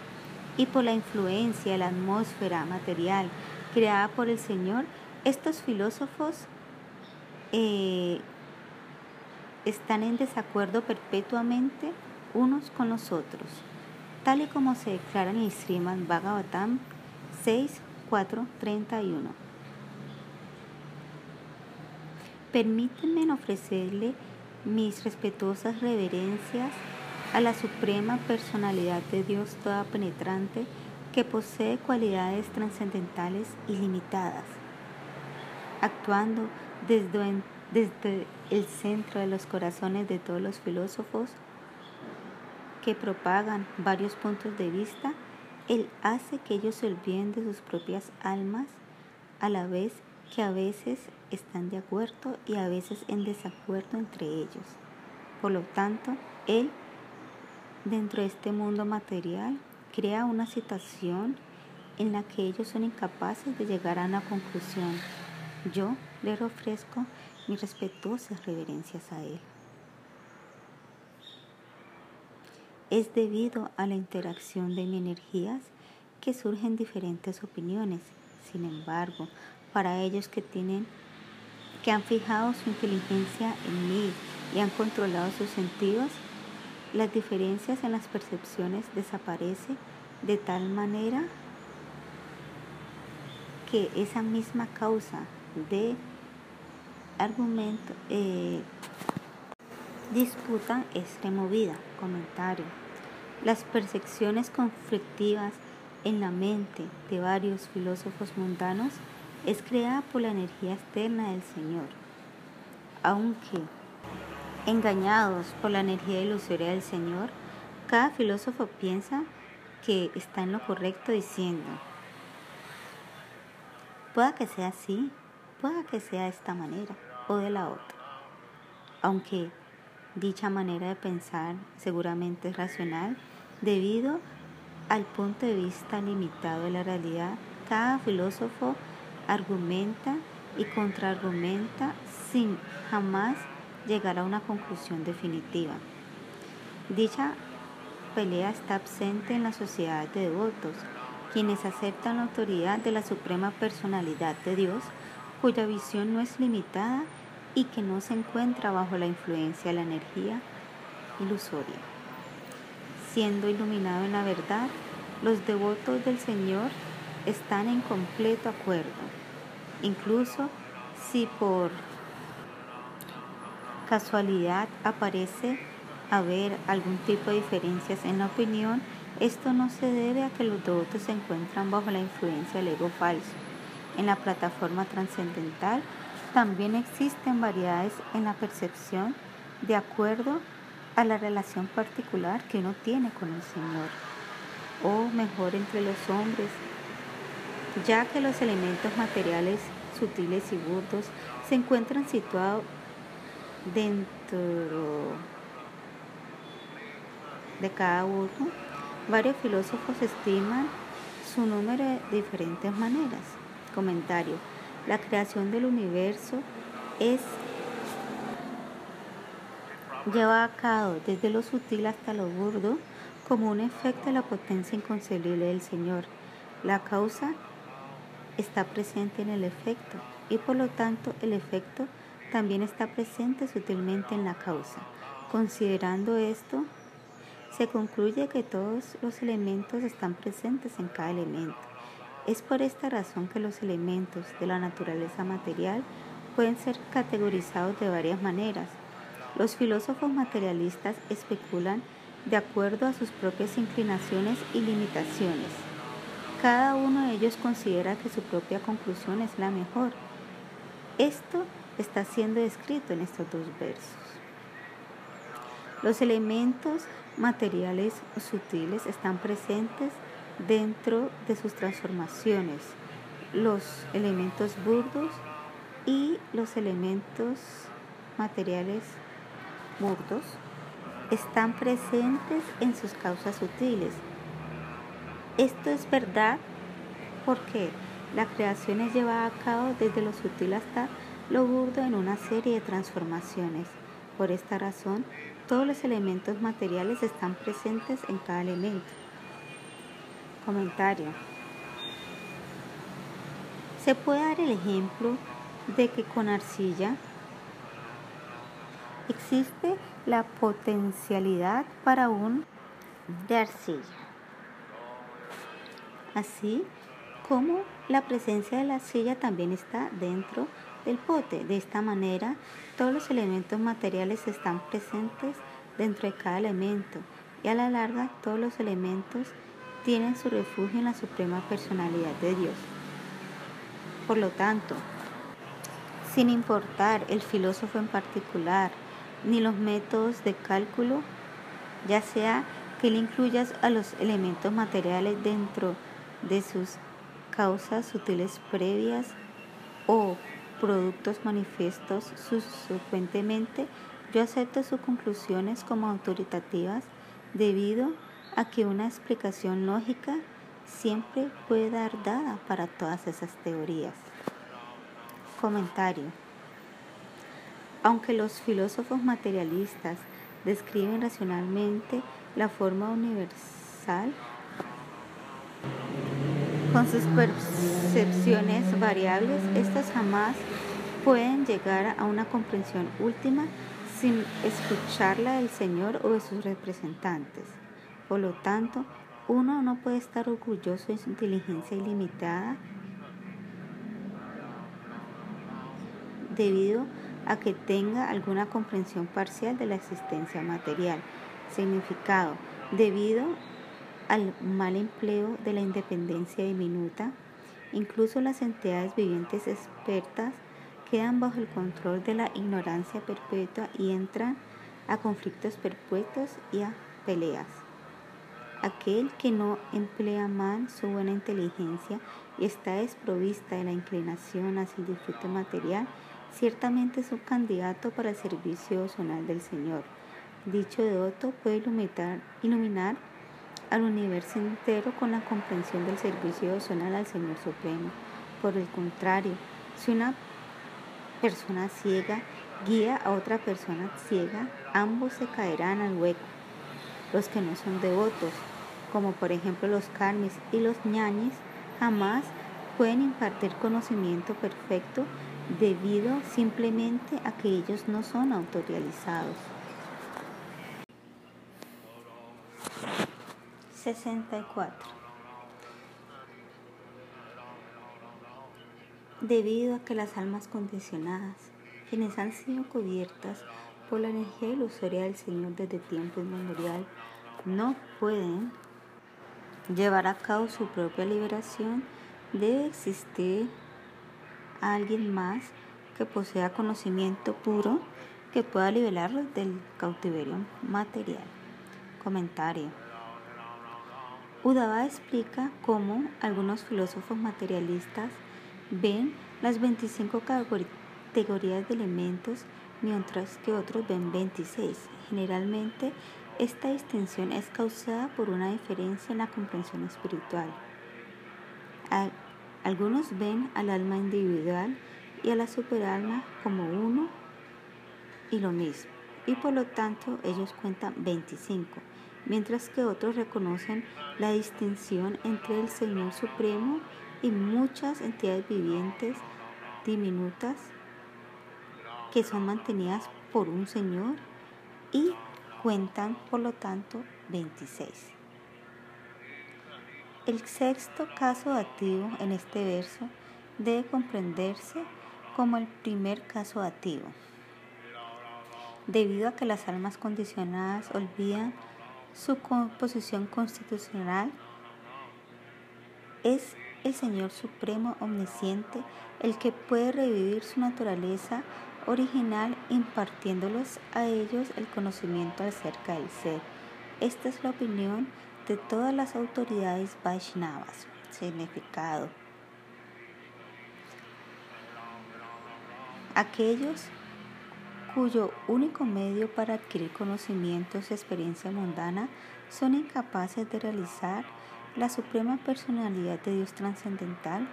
y por la influencia de la atmósfera material creada por el Señor, estos filósofos eh, están en desacuerdo perpetuamente unos con los otros, tal y como se declara en el Srimad Bhagavatam 6, 4, 31. Permítanme ofrecerle mis respetuosas reverencias a la suprema personalidad de Dios toda penetrante que posee cualidades trascendentales ilimitadas, actuando desde, desde el centro de los corazones de todos los filósofos que propagan varios puntos de vista, Él hace que ellos se olviden de sus propias almas a la vez que a veces están de acuerdo y a veces en desacuerdo entre ellos. Por lo tanto, Él, dentro de este mundo material, crea una situación en la que ellos son incapaces de llegar a una conclusión. Yo les ofrezco mis respetuosas reverencias a Él. Es debido a la interacción de mis energías que surgen diferentes opiniones. Sin embargo, para ellos que tienen que han fijado su inteligencia en mí y han controlado sus sentidos, las diferencias en las percepciones desaparecen de tal manera que esa misma causa de argumento eh, disputa es removida. Comentario. Las percepciones conflictivas en la mente de varios filósofos mundanos es creada por la energía externa del Señor. Aunque Engañados por la energía ilusoria del Señor, cada filósofo piensa que está en lo correcto diciendo, pueda que sea así, pueda que sea de esta manera o de la otra. Aunque dicha manera de pensar seguramente es racional, debido al punto de vista limitado de la realidad, cada filósofo argumenta y contraargumenta sin jamás llegar a una conclusión definitiva. Dicha pelea está absente en la sociedad de devotos, quienes aceptan la autoridad de la suprema personalidad de Dios, cuya visión no es limitada y que no se encuentra bajo la influencia de la energía ilusoria. Siendo iluminado en la verdad, los devotos del Señor están en completo acuerdo, incluso si por casualidad aparece haber algún tipo de diferencias en la opinión, esto no se debe a que los devotos se encuentran bajo la influencia del ego falso. En la plataforma trascendental también existen variedades en la percepción de acuerdo a la relación particular que uno tiene con el Señor, o mejor entre los hombres, ya que los elementos materiales sutiles y burdos se encuentran situados dentro de cada uno, varios filósofos estiman su número de diferentes maneras. Comentario. La creación del universo es llevada a cabo desde lo sutil hasta lo burdo como un efecto de la potencia inconcebible del Señor. La causa está presente en el efecto y por lo tanto el efecto también está presente sutilmente en la causa. Considerando esto, se concluye que todos los elementos están presentes en cada elemento. Es por esta razón que los elementos de la naturaleza material pueden ser categorizados de varias maneras. Los filósofos materialistas especulan de acuerdo a sus propias inclinaciones y limitaciones. Cada uno de ellos considera que su propia conclusión es la mejor. Esto está siendo descrito en estos dos versos. Los elementos materiales sutiles están presentes dentro de sus transformaciones. Los elementos burdos y los elementos materiales burdos están presentes en sus causas sutiles. Esto es verdad porque la creación es llevada a cabo desde lo sutil hasta lo burdo en una serie de transformaciones. Por esta razón, todos los elementos materiales están presentes en cada elemento. Comentario. Se puede dar el ejemplo de que con arcilla existe la potencialidad para un de arcilla. Así como la presencia de la arcilla también está dentro del pote. De esta manera, todos los elementos materiales están presentes dentro de cada elemento y a la larga todos los elementos tienen su refugio en la suprema personalidad de Dios. Por lo tanto, sin importar el filósofo en particular, ni los métodos de cálculo, ya sea que le incluyas a los elementos materiales dentro de sus causas sutiles previas o productos manifiestos subsecuentemente, yo acepto sus conclusiones como autoritativas debido a que una explicación lógica siempre puede dar dada para todas esas teorías. Comentario. Aunque los filósofos materialistas describen racionalmente la forma universal, con sus percepciones variables, estas jamás pueden llegar a una comprensión última sin escucharla del Señor o de sus representantes. Por lo tanto, uno no puede estar orgulloso de su inteligencia ilimitada debido a que tenga alguna comprensión parcial de la existencia material. Significado, debido al mal empleo de la independencia diminuta, incluso las entidades vivientes expertas quedan bajo el control de la ignorancia perpetua y entran a conflictos perpetuos y a peleas. Aquel que no emplea mal su buena inteligencia y está desprovista de la inclinación hacia el disfrute material, ciertamente es un candidato para el servicio zonal del Señor. Dicho de Otto puede iluminar, al universo entero con la comprensión del servicio zonal al Señor Supremo. Por el contrario, si una persona ciega guía a otra persona ciega, ambos se caerán al hueco. Los que no son devotos, como por ejemplo los karmis y los ñañis, jamás pueden impartir conocimiento perfecto debido simplemente a que ellos no son autorizados. 64 debido a que las almas condicionadas, quienes han sido cubiertas por la energía ilusoria del Señor desde tiempo inmemorial, no pueden llevar a cabo su propia liberación, debe existir alguien más que posea conocimiento puro que pueda liberarlos del cautiverio material. Comentario. Udava explica cómo algunos filósofos materialistas ven las 25 categorías de elementos, mientras que otros ven 26. Generalmente, esta distinción es causada por una diferencia en la comprensión espiritual. Algunos ven al alma individual y a la superalma como uno y lo mismo, y por lo tanto ellos cuentan 25, mientras que otros reconocen la distinción entre el Señor Supremo y muchas entidades vivientes diminutas que son mantenidas por un Señor y cuentan por lo tanto 26. El sexto caso activo en este verso debe comprenderse como el primer caso activo, debido a que las almas condicionadas olvidan su composición constitucional, es el Señor Supremo Omnisciente, el que puede revivir su naturaleza original impartiéndolos a ellos el conocimiento acerca del ser. Esta es la opinión de todas las autoridades Vaishnavas. Significado. Aquellos cuyo único medio para adquirir conocimientos y experiencia mundana son incapaces de realizar la suprema personalidad de Dios trascendental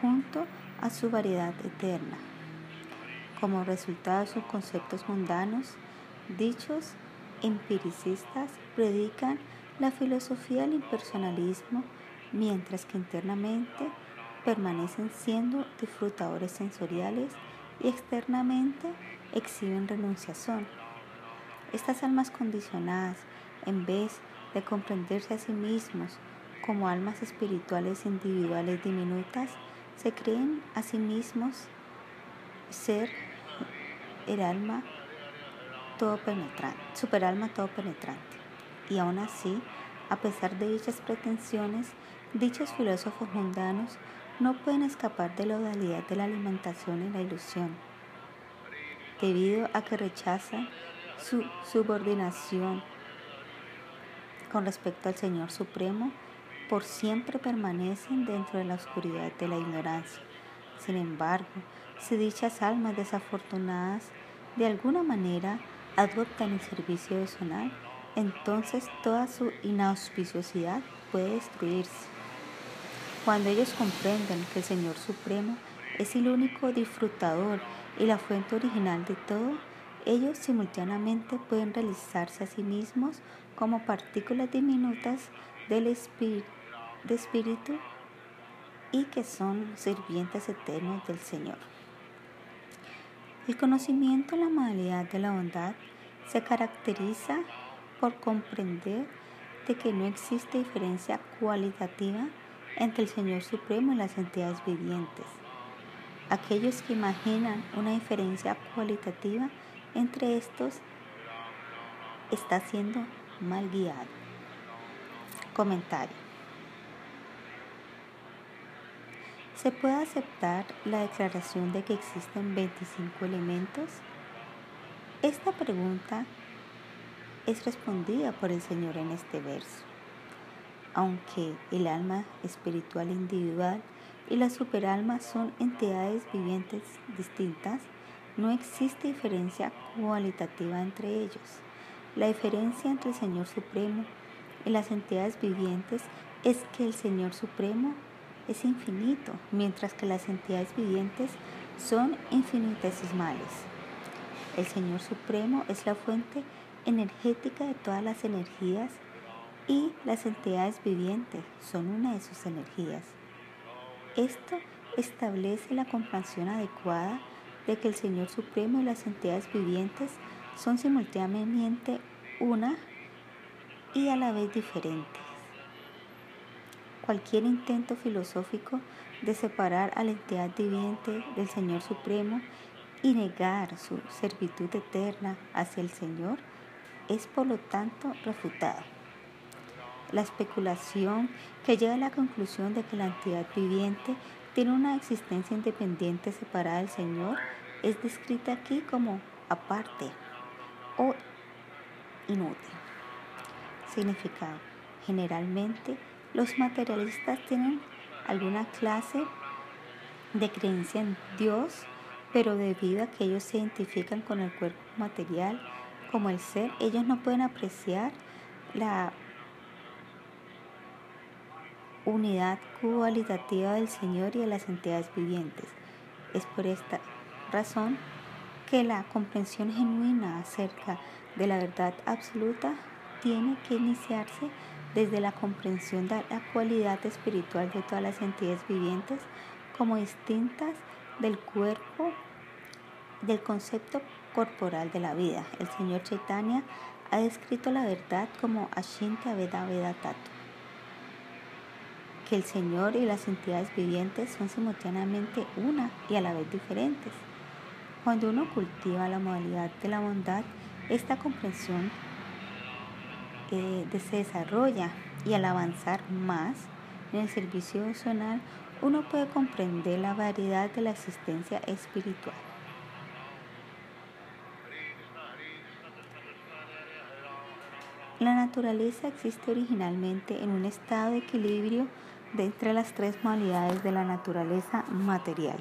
junto a su variedad eterna. Como resultado de sus conceptos mundanos, dichos empiricistas predican la filosofía del impersonalismo, mientras que internamente permanecen siendo disfrutadores sensoriales y externamente exhiben renunciación. Estas almas condicionadas, en vez de comprenderse a sí mismos como almas espirituales individuales diminutas, se creen a sí mismos ser el alma todo penetrante, superalma todo penetrante. Y aún así, a pesar de dichas pretensiones, dichos filósofos mundanos no pueden escapar de la odalidad de la alimentación y la ilusión, debido a que rechazan su subordinación con respecto al Señor Supremo, por siempre permanecen dentro de la oscuridad de la ignorancia. Sin embargo, si dichas almas desafortunadas de alguna manera adoptan el servicio de sonar, entonces toda su inauspiciosidad puede destruirse. Cuando ellos comprenden que el Señor Supremo es el único disfrutador y la fuente original de todo, ellos simultáneamente pueden realizarse a sí mismos como partículas diminutas del de espíritu y que son sirvientes eternos del Señor. El conocimiento en la modalidad de la bondad se caracteriza por comprender de que no existe diferencia cualitativa entre el Señor Supremo y las entidades vivientes. Aquellos que imaginan una diferencia cualitativa entre estos está siendo mal guiado. Comentario. ¿Se puede aceptar la declaración de que existen 25 elementos? Esta pregunta es respondida por el Señor en este verso. Aunque el alma espiritual individual y la superalma son entidades vivientes distintas, no existe diferencia cualitativa entre ellos. La diferencia entre el Señor Supremo y las entidades vivientes es que el Señor Supremo es infinito, mientras que las entidades vivientes son infinitesimales. El Señor Supremo es la fuente energética de todas las energías y las entidades vivientes son una de sus energías. Esto establece la comprensión adecuada de que el Señor Supremo y las entidades vivientes son simultáneamente una y a la vez diferentes. Cualquier intento filosófico de separar a la entidad viviente del Señor Supremo y negar su servitud eterna hacia el Señor es por lo tanto refutado. La especulación que lleva a la conclusión de que la entidad viviente tiene una existencia independiente separada del Señor es descrita aquí como aparte o inútil. Significado. Generalmente los materialistas tienen alguna clase de creencia en Dios, pero debido a que ellos se identifican con el cuerpo material como el ser, ellos no pueden apreciar la unidad cualitativa del Señor y de las entidades vivientes. Es por esta razón que la comprensión genuina acerca de la verdad absoluta tiene que iniciarse desde la comprensión de la cualidad espiritual de todas las entidades vivientes como distintas del cuerpo, del concepto corporal de la vida. El señor Chaitanya ha descrito la verdad como Ashinta Veda Veda Tatu, que el Señor y las entidades vivientes son simultáneamente una y a la vez diferentes. Cuando uno cultiva la modalidad de la bondad, esta comprensión eh, se desarrolla y al avanzar más en el servicio emocional, uno puede comprender la variedad de la existencia espiritual. La naturaleza existe originalmente en un estado de equilibrio de entre las tres modalidades de la naturaleza material.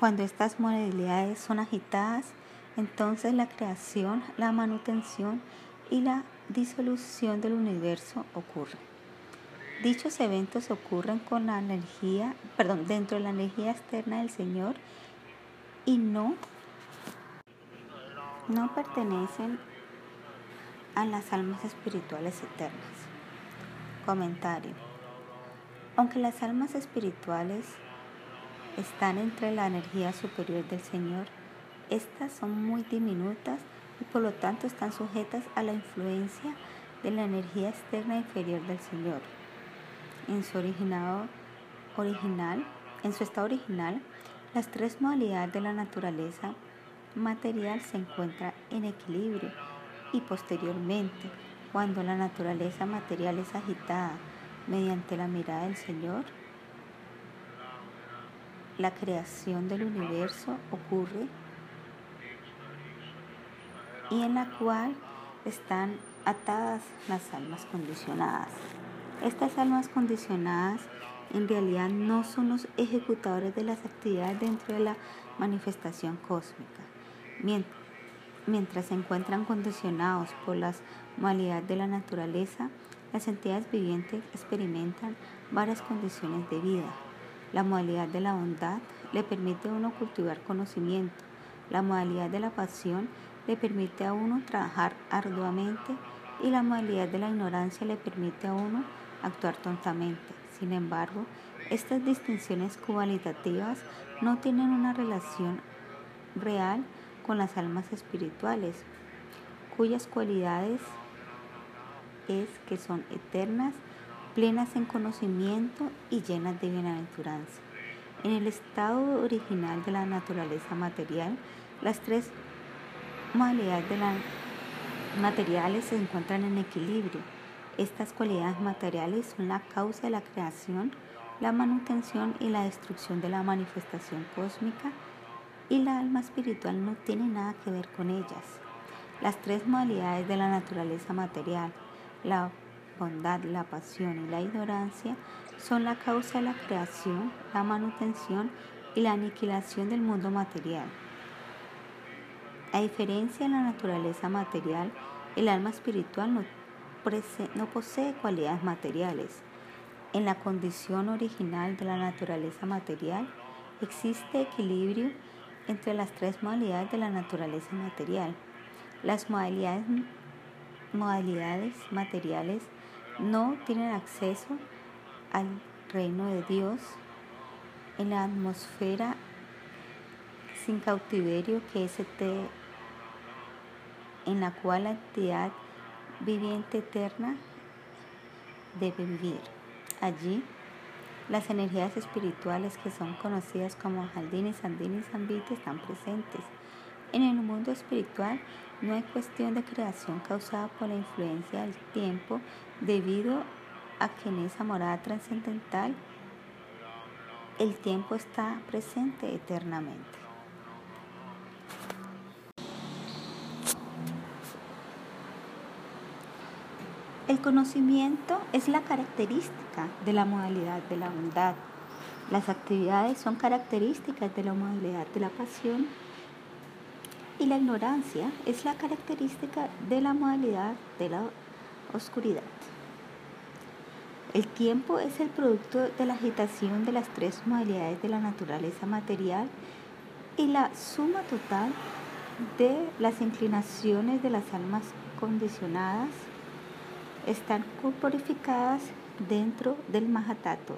Cuando estas modalidades son agitadas, entonces la creación, la manutención y la disolución del universo ocurre. Dichos eventos ocurren con la energía, perdón, dentro de la energía externa del Señor y no, no pertenecen a las almas espirituales eternas. Comentario. Aunque las almas espirituales están entre la energía superior del Señor, estas son muy diminutas y por lo tanto están sujetas a la influencia de la energía externa inferior del Señor. En su original, en su estado original, las tres modalidades de la naturaleza material se encuentran en equilibrio y posteriormente, cuando la naturaleza material es agitada mediante la mirada del Señor, la creación del universo ocurre y en la cual están atadas las almas condicionadas. Estas almas condicionadas en realidad no son los ejecutadores de las actividades dentro de la manifestación cósmica. Mientras se encuentran condicionados por las modalidades de la naturaleza, las entidades vivientes experimentan varias condiciones de vida. La modalidad de la bondad le permite a uno cultivar conocimiento. La modalidad de la pasión le permite a uno trabajar arduamente y la modalidad de la ignorancia le permite a uno actuar tontamente. Sin embargo, estas distinciones cualitativas no tienen una relación real con las almas espirituales, cuyas cualidades es que son eternas, plenas en conocimiento y llenas de bienaventuranza. En el estado original de la naturaleza material, las tres modalidades de materiales se encuentran en equilibrio. Estas cualidades materiales son la causa de la creación, la manutención y la destrucción de la manifestación cósmica y la alma espiritual no tiene nada que ver con ellas. Las tres modalidades de la naturaleza material, la bondad, la pasión y la ignorancia, son la causa de la creación, la manutención y la aniquilación del mundo material. A diferencia de la naturaleza material, el alma espiritual no, posee cualidades materiales. En la condición original de la naturaleza material existe equilibrio entre las tres modalidades de la naturaleza material. Las modalidades, materiales no tienen acceso al reino de Dios en la atmósfera sin cautiverio que es este en la cual la entidad viviente eterna debe vivir. Allí, las energías espirituales que son conocidas como Jaldini, Sandini y Zambiti están presentes. En el mundo espiritual no hay cuestión de creación causada por la influencia del tiempo debido a que en esa morada trascendental el tiempo está presente eternamente. El conocimiento es la característica de la modalidad de la bondad. Las actividades son características de la modalidad de la pasión y la ignorancia es la característica de la modalidad de la oscuridad. El tiempo es el producto de la agitación de las tres modalidades de la naturaleza material y la suma total de las inclinaciones de las almas condicionadas están corporificadas dentro del Mahatattva.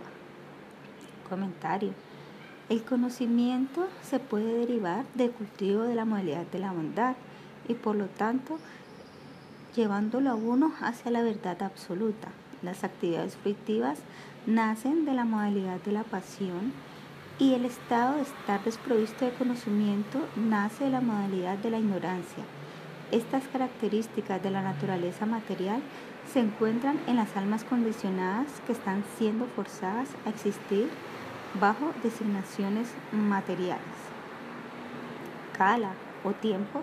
Comentario. El conocimiento se puede derivar del cultivo de la modalidad de la bondad y por lo tanto llevándolo a uno hacia la verdad absoluta. Las actividades fruitivas nacen de la modalidad de la pasión y el estado de estar desprovisto de conocimiento nace de la modalidad de la ignorancia. Estas características de la naturaleza material se encuentran en las almas condicionadas que están siendo forzadas a existir bajo designaciones materiales. Kala o tiempo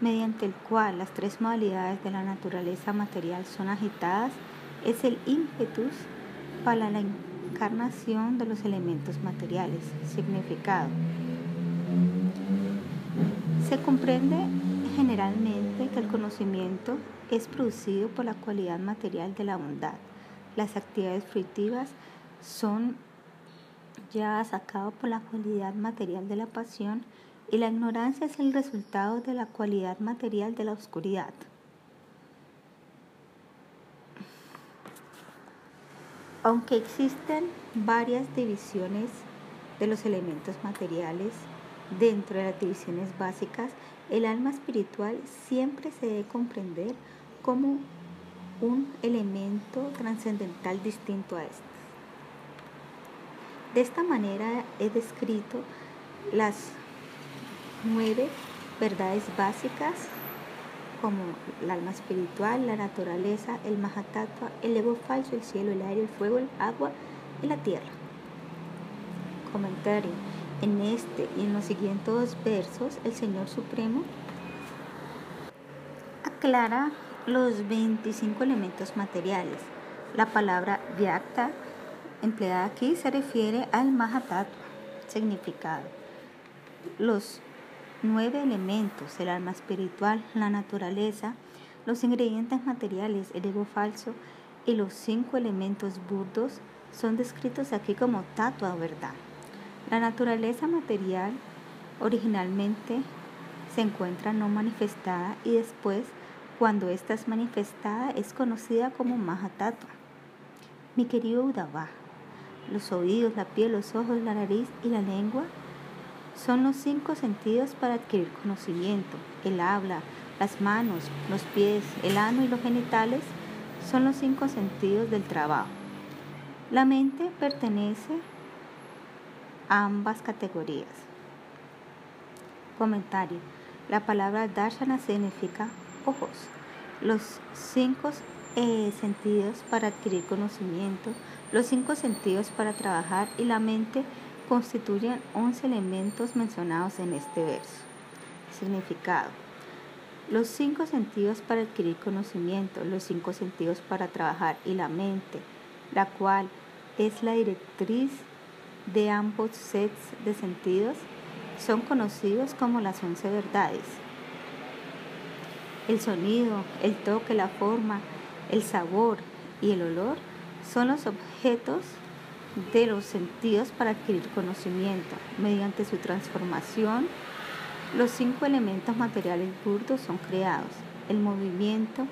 mediante el cual las tres modalidades de la naturaleza material son agitadas es el ímpetus para la encarnación de los elementos materiales. Significado. Se comprende generalmente que el conocimiento es producido por la cualidad material de la bondad. Las actividades fruitivas son ya sacadas por la cualidad material de la pasión y la ignorancia es el resultado de la cualidad material de la oscuridad. Aunque existen varias divisiones de los elementos materiales, Dentro de las divisiones básicas, el alma espiritual siempre se debe comprender como un elemento trascendental distinto a este. De esta manera he descrito las nueve verdades básicas como el alma espiritual, la naturaleza, el Mahatattva, el ego falso, el cielo, el aire, el fuego, el agua y la tierra. Comentario. En este y en los siguientes versos, el Señor Supremo aclara los 25 elementos materiales. La palabra Vyakta empleada aquí se refiere al Mahatattva, significado. Los nueve elementos, el alma espiritual, la naturaleza, los ingredientes materiales, el ego falso y los cinco elementos burdos son descritos aquí como tatua verdad. La naturaleza material originalmente se encuentra no manifestada y después, cuando ésta es manifestada, es conocida como Mahatattva. Mi querido Udava, los oídos, la piel, los ojos, la nariz y la lengua son los cinco sentidos para adquirir conocimiento. El habla, las manos, los pies, el ano y los genitales son los cinco sentidos del trabajo. La mente pertenece ambas categorías. Comentario. La palabra darshana significa ojos. Los cinco eh, sentidos para adquirir conocimiento, los cinco sentidos para trabajar y la mente constituyen 11 elementos mencionados en este verso. Significado. Los cinco sentidos para adquirir conocimiento, los cinco sentidos para trabajar y la mente, la cual es la directriz de ambos sets de sentidos, son conocidos como las once verdades. El sonido, el toque, la forma, el sabor y el olor son los objetos de los sentidos para adquirir conocimiento. Mediante su transformación, los cinco elementos materiales burdos son creados. El movimiento,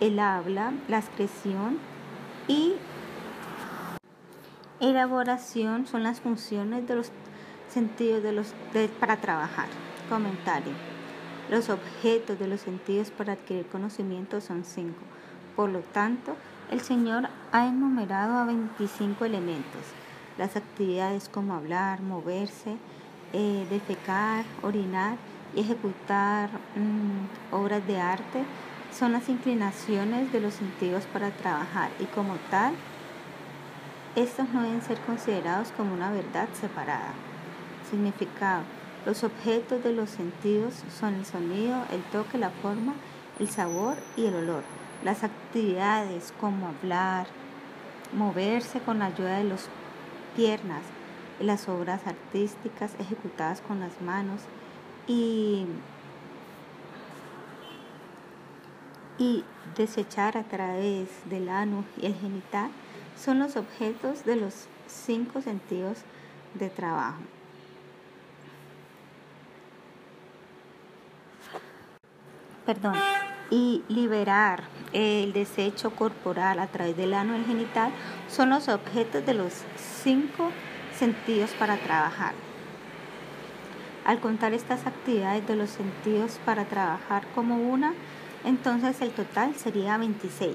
el habla, la excreción y elaboración son las funciones de los sentidos de los, para trabajar. Comentario. Los objetos de los sentidos para adquirir conocimiento son cinco. Por lo tanto, el Señor ha enumerado a 25 elementos. Las actividades como hablar, moverse, eh, defecar, orinar y ejecutar mm, obras de arte son las inclinaciones de los sentidos para trabajar y como tal, estos no deben ser considerados como una verdad separada. Significado. Los objetos de los sentidos son el sonido, el toque, la forma, el sabor y el olor. Las actividades como hablar, moverse con la ayuda de las piernas, las obras artísticas ejecutadas con las manos y, y desechar a través del ano y el genital son los objetos de los cinco sentidos de trabajo. Perdón y liberar el desecho corporal a través del ano el genital son los objetos de los cinco sentidos para trabajar. Al contar estas actividades de los sentidos para trabajar como una, entonces el total sería 26.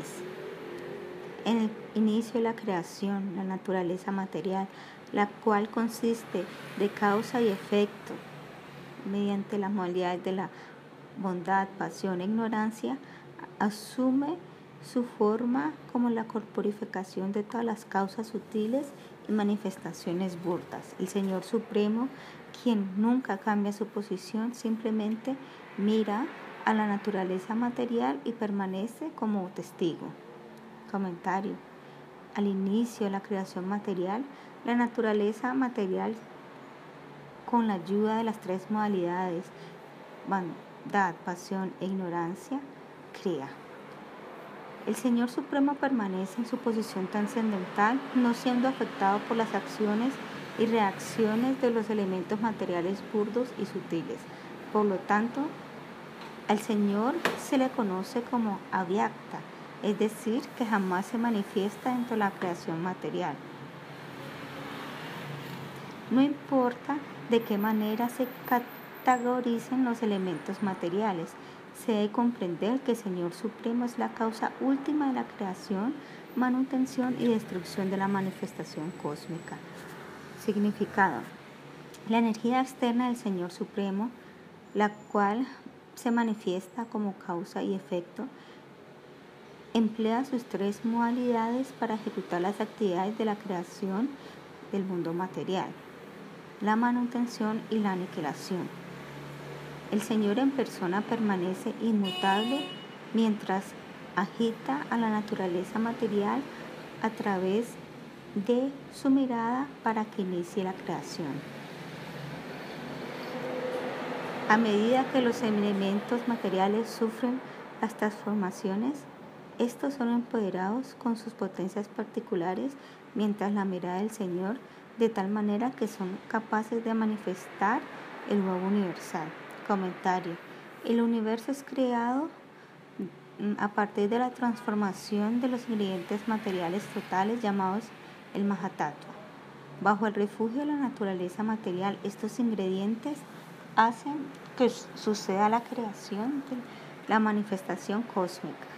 En el inicio de la creación, la naturaleza material, la cual consiste de causa y efecto mediante las modalidades de la bondad, pasión e ignorancia, asume su forma como la corporificación de todas las causas sutiles y manifestaciones burdas. El Señor Supremo, quien nunca cambia su posición, simplemente mira a la naturaleza material y permanece como testigo. Comentario. Al inicio de la creación material, la naturaleza material, con la ayuda de las tres modalidades, pasión e ignorancia, crea. El Señor Supremo permanece en su posición trascendental, no siendo afectado por las acciones y reacciones de los elementos materiales burdos y sutiles. Por lo tanto, al Señor se le conoce como avyakta, es decir, que jamás se manifiesta dentro de la creación material. No importa de qué manera se categorizan los elementos materiales. Se debe comprender que el Señor Supremo es la causa última de la creación, manutención y destrucción de la manifestación cósmica. Significado. La energía externa del Señor Supremo, la cual se manifiesta como causa y efecto, emplea sus tres modalidades para ejecutar las actividades de la creación del mundo material, la manutención y la aniquilación. El Señor en persona permanece inmutable mientras agita a la naturaleza material a través de su mirada para que inicie la creación. A medida que los elementos materiales sufren las transformaciones, estos son empoderados con sus potencias particulares mientras la mirada del Señor de tal manera que son capaces de manifestar el nuevo universal. Comentario. El universo es creado mm, a partir de la transformación de los ingredientes materiales totales llamados el Mahatattva. Bajo el refugio de la naturaleza material, estos ingredientes hacen que suceda la creación de la manifestación cósmica.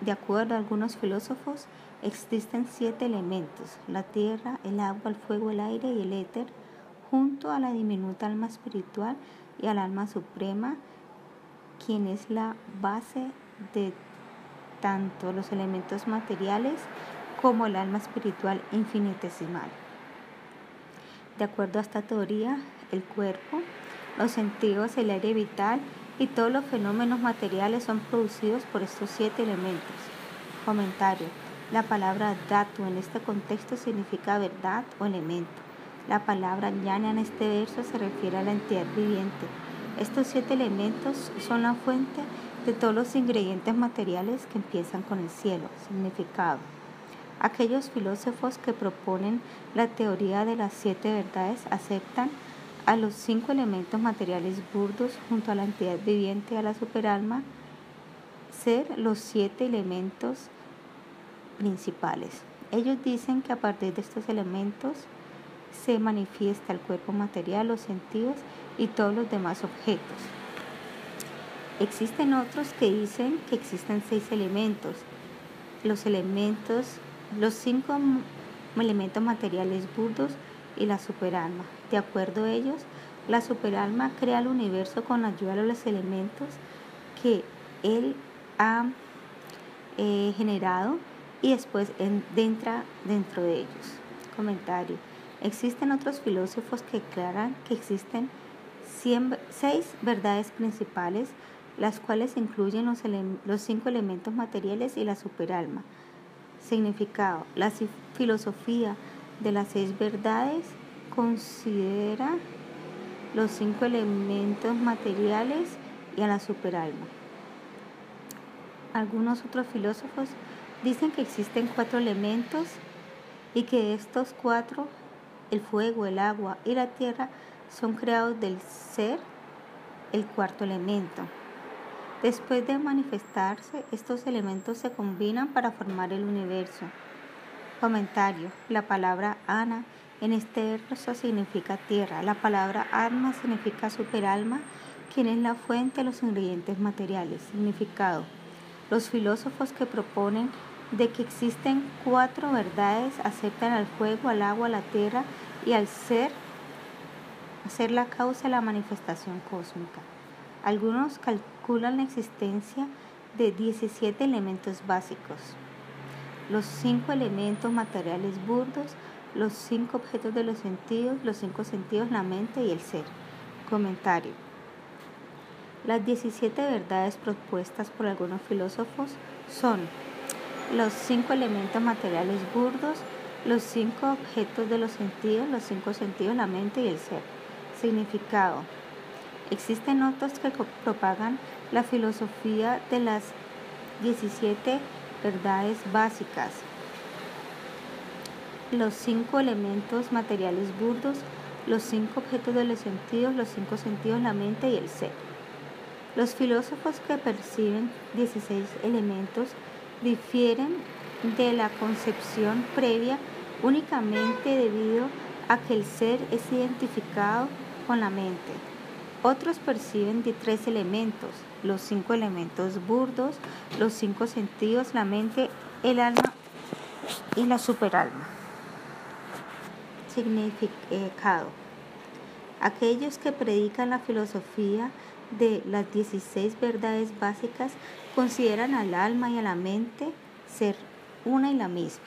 De acuerdo a algunos filósofos, existen siete elementos, la tierra, el agua, el fuego, el aire y el éter, junto a la diminuta alma espiritual y al alma suprema, quien es la base de tanto los elementos materiales como el alma espiritual infinitesimal. De acuerdo a esta teoría, el cuerpo, los sentidos, el aire vital y todos los fenómenos materiales son producidos por estos siete elementos. Comentario. La palabra datu en este contexto significa verdad o elemento. La palabra ñana en este verso se refiere a la entidad viviente. Estos siete elementos son la fuente de todos los ingredientes materiales que empiezan con el cielo. Significado. Aquellos filósofos que proponen la teoría de las siete verdades aceptan a los cinco elementos materiales burdos junto a la entidad viviente a la superalma ser los siete elementos principales. Ellos dicen que a partir de estos elementos se manifiesta el cuerpo material, los sentidos y todos los demás objetos. Existen otros que dicen que existen seis elementos. Los elementos, los cinco elementos materiales burdos y la superalma. De acuerdo a ellos, la superalma crea el universo con ayuda de los elementos que él ha eh, generado y después entra dentro de ellos. Comentario. Existen otros filósofos que declaran que existen seis verdades principales, las cuales incluyen los, los cinco elementos materiales y la superalma. Significado. La filosofía de las seis verdades considera los cinco elementos materiales y a la superalma. Algunos otros filósofos dicen que existen cuatro elementos y que estos cuatro, el fuego, el agua y la tierra, son creados del ser, el cuarto elemento. Después de manifestarse, estos elementos se combinan para formar el universo. Comentario. La palabra Ana en este verso significa tierra. La palabra alma significa superalma, quien es la fuente de los ingredientes materiales. Significado. Los filósofos que proponen de que existen cuatro verdades aceptan al fuego, al agua, a la tierra y al ser, ser la causa de la manifestación cósmica. Algunos calculan la existencia de 17 elementos básicos los cinco elementos materiales burdos, los cinco objetos de los sentidos, los cinco sentidos, la mente y el ser. Comentario. Las 17 verdades propuestas por algunos filósofos son los cinco elementos materiales burdos, los cinco objetos de los sentidos, los cinco sentidos, la mente y el ser. Significado. Existen otros que propagan la filosofía de las 17 verdades básicas. Los cinco elementos materiales burdos, los cinco objetos de los sentidos, los cinco sentidos, la mente y el ser. Los filósofos que perciben 16 elementos difieren de la concepción previa únicamente debido a que el ser es identificado con la mente. Otros perciben de tres elementos, los cinco elementos burdos, los cinco sentidos, la mente, el alma y la superalma. Significado. Aquellos que predican la filosofía de las 16 verdades básicas consideran al alma y a la mente ser una y la misma.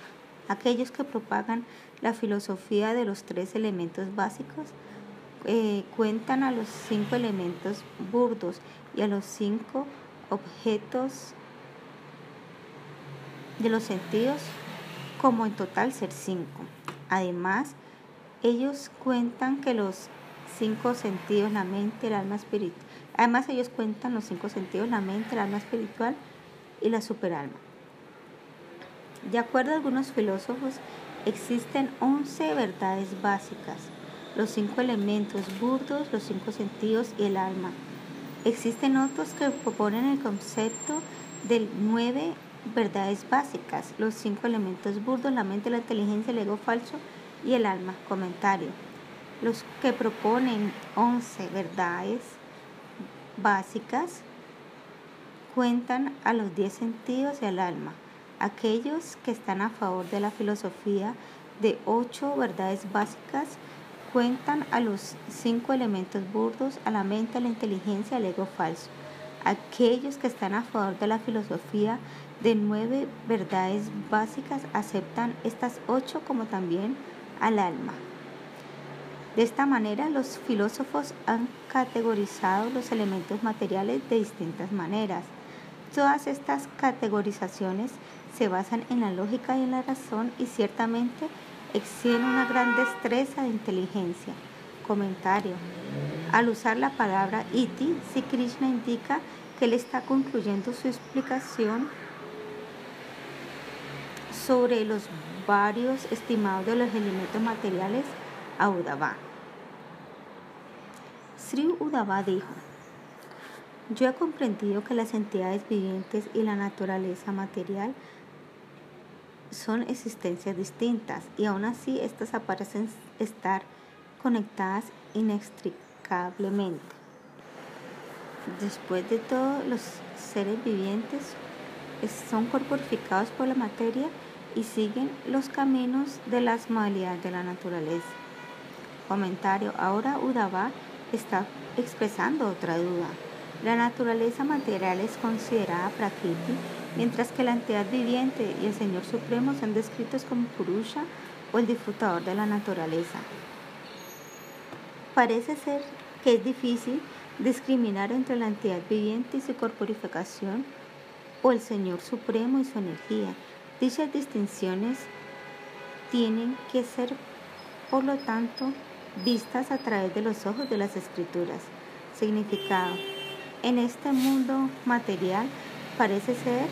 Aquellos que propagan la filosofía de los tres elementos básicos eh, cuentan a los cinco elementos burdos y a los cinco objetos de los sentidos como en total ser cinco. Además, ellos cuentan que los cinco sentidos, la mente, el alma espiritual, además ellos cuentan los cinco sentidos, la mente, el alma espiritual y la superalma. De acuerdo a algunos filósofos, existen 11 verdades básicas, los cinco elementos burdos, los cinco sentidos y el alma. Existen otros que proponen el concepto de nueve verdades básicas, los cinco elementos burdos, la mente, la inteligencia, el ego falso y el alma. Comentario. Los que proponen 11 verdades básicas cuentan a los 10 sentidos y al alma. Aquellos que están a favor de la filosofía de ocho verdades básicas cuentan a los cinco elementos burdos, a la mente, a la inteligencia, al ego falso. Aquellos que están a favor de la filosofía de nueve verdades básicas aceptan estas ocho como también al alma. De esta manera, los filósofos han categorizado los elementos materiales de distintas maneras. Todas estas categorizaciones se basan en la lógica y en la razón y ciertamente exigen una gran destreza de inteligencia. Comentario. Al usar la palabra iti, si Krishna indica que él está concluyendo su explicación sobre los varios estimados de los elementos materiales a Udava. Sri Udava dijo, yo he comprendido que las entidades vivientes y la naturaleza material son existencias distintas y aún así estas aparecen estar conectadas inextricablemente. Después de todo, los seres vivientes son corporificados por la materia y siguen los caminos de las modalidades de la naturaleza. Comentario. Ahora Udava está expresando otra duda. La naturaleza material es considerada prakriti mientras que la entidad viviente y el Señor Supremo son descritos como Purusha o el disfrutador de la naturaleza. Parece ser que es difícil discriminar entre la entidad viviente y su corporificación o el Señor Supremo y su energía. Dichas distinciones tienen que ser, por lo tanto, vistas a través de los ojos de las escrituras. Significado. En este mundo material, Parece ser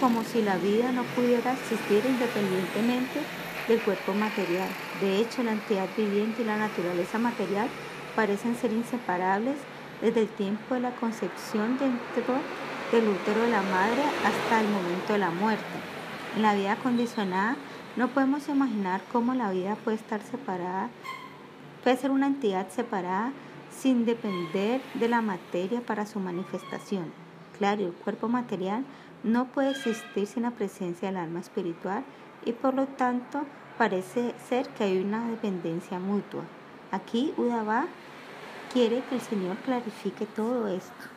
como si la vida no pudiera existir independientemente del cuerpo material. De hecho, la entidad viviente y la naturaleza material parecen ser inseparables desde el tiempo de la concepción dentro del útero de la madre hasta el momento de la muerte. En la vida condicionada no podemos imaginar cómo la vida puede estar separada, puede ser una entidad separada sin depender de la materia para su manifestación. Claro, el cuerpo material no puede existir sin la presencia del alma espiritual y por lo tanto parece ser que hay una dependencia mutua. Aquí Udava quiere que el Señor clarifique todo esto.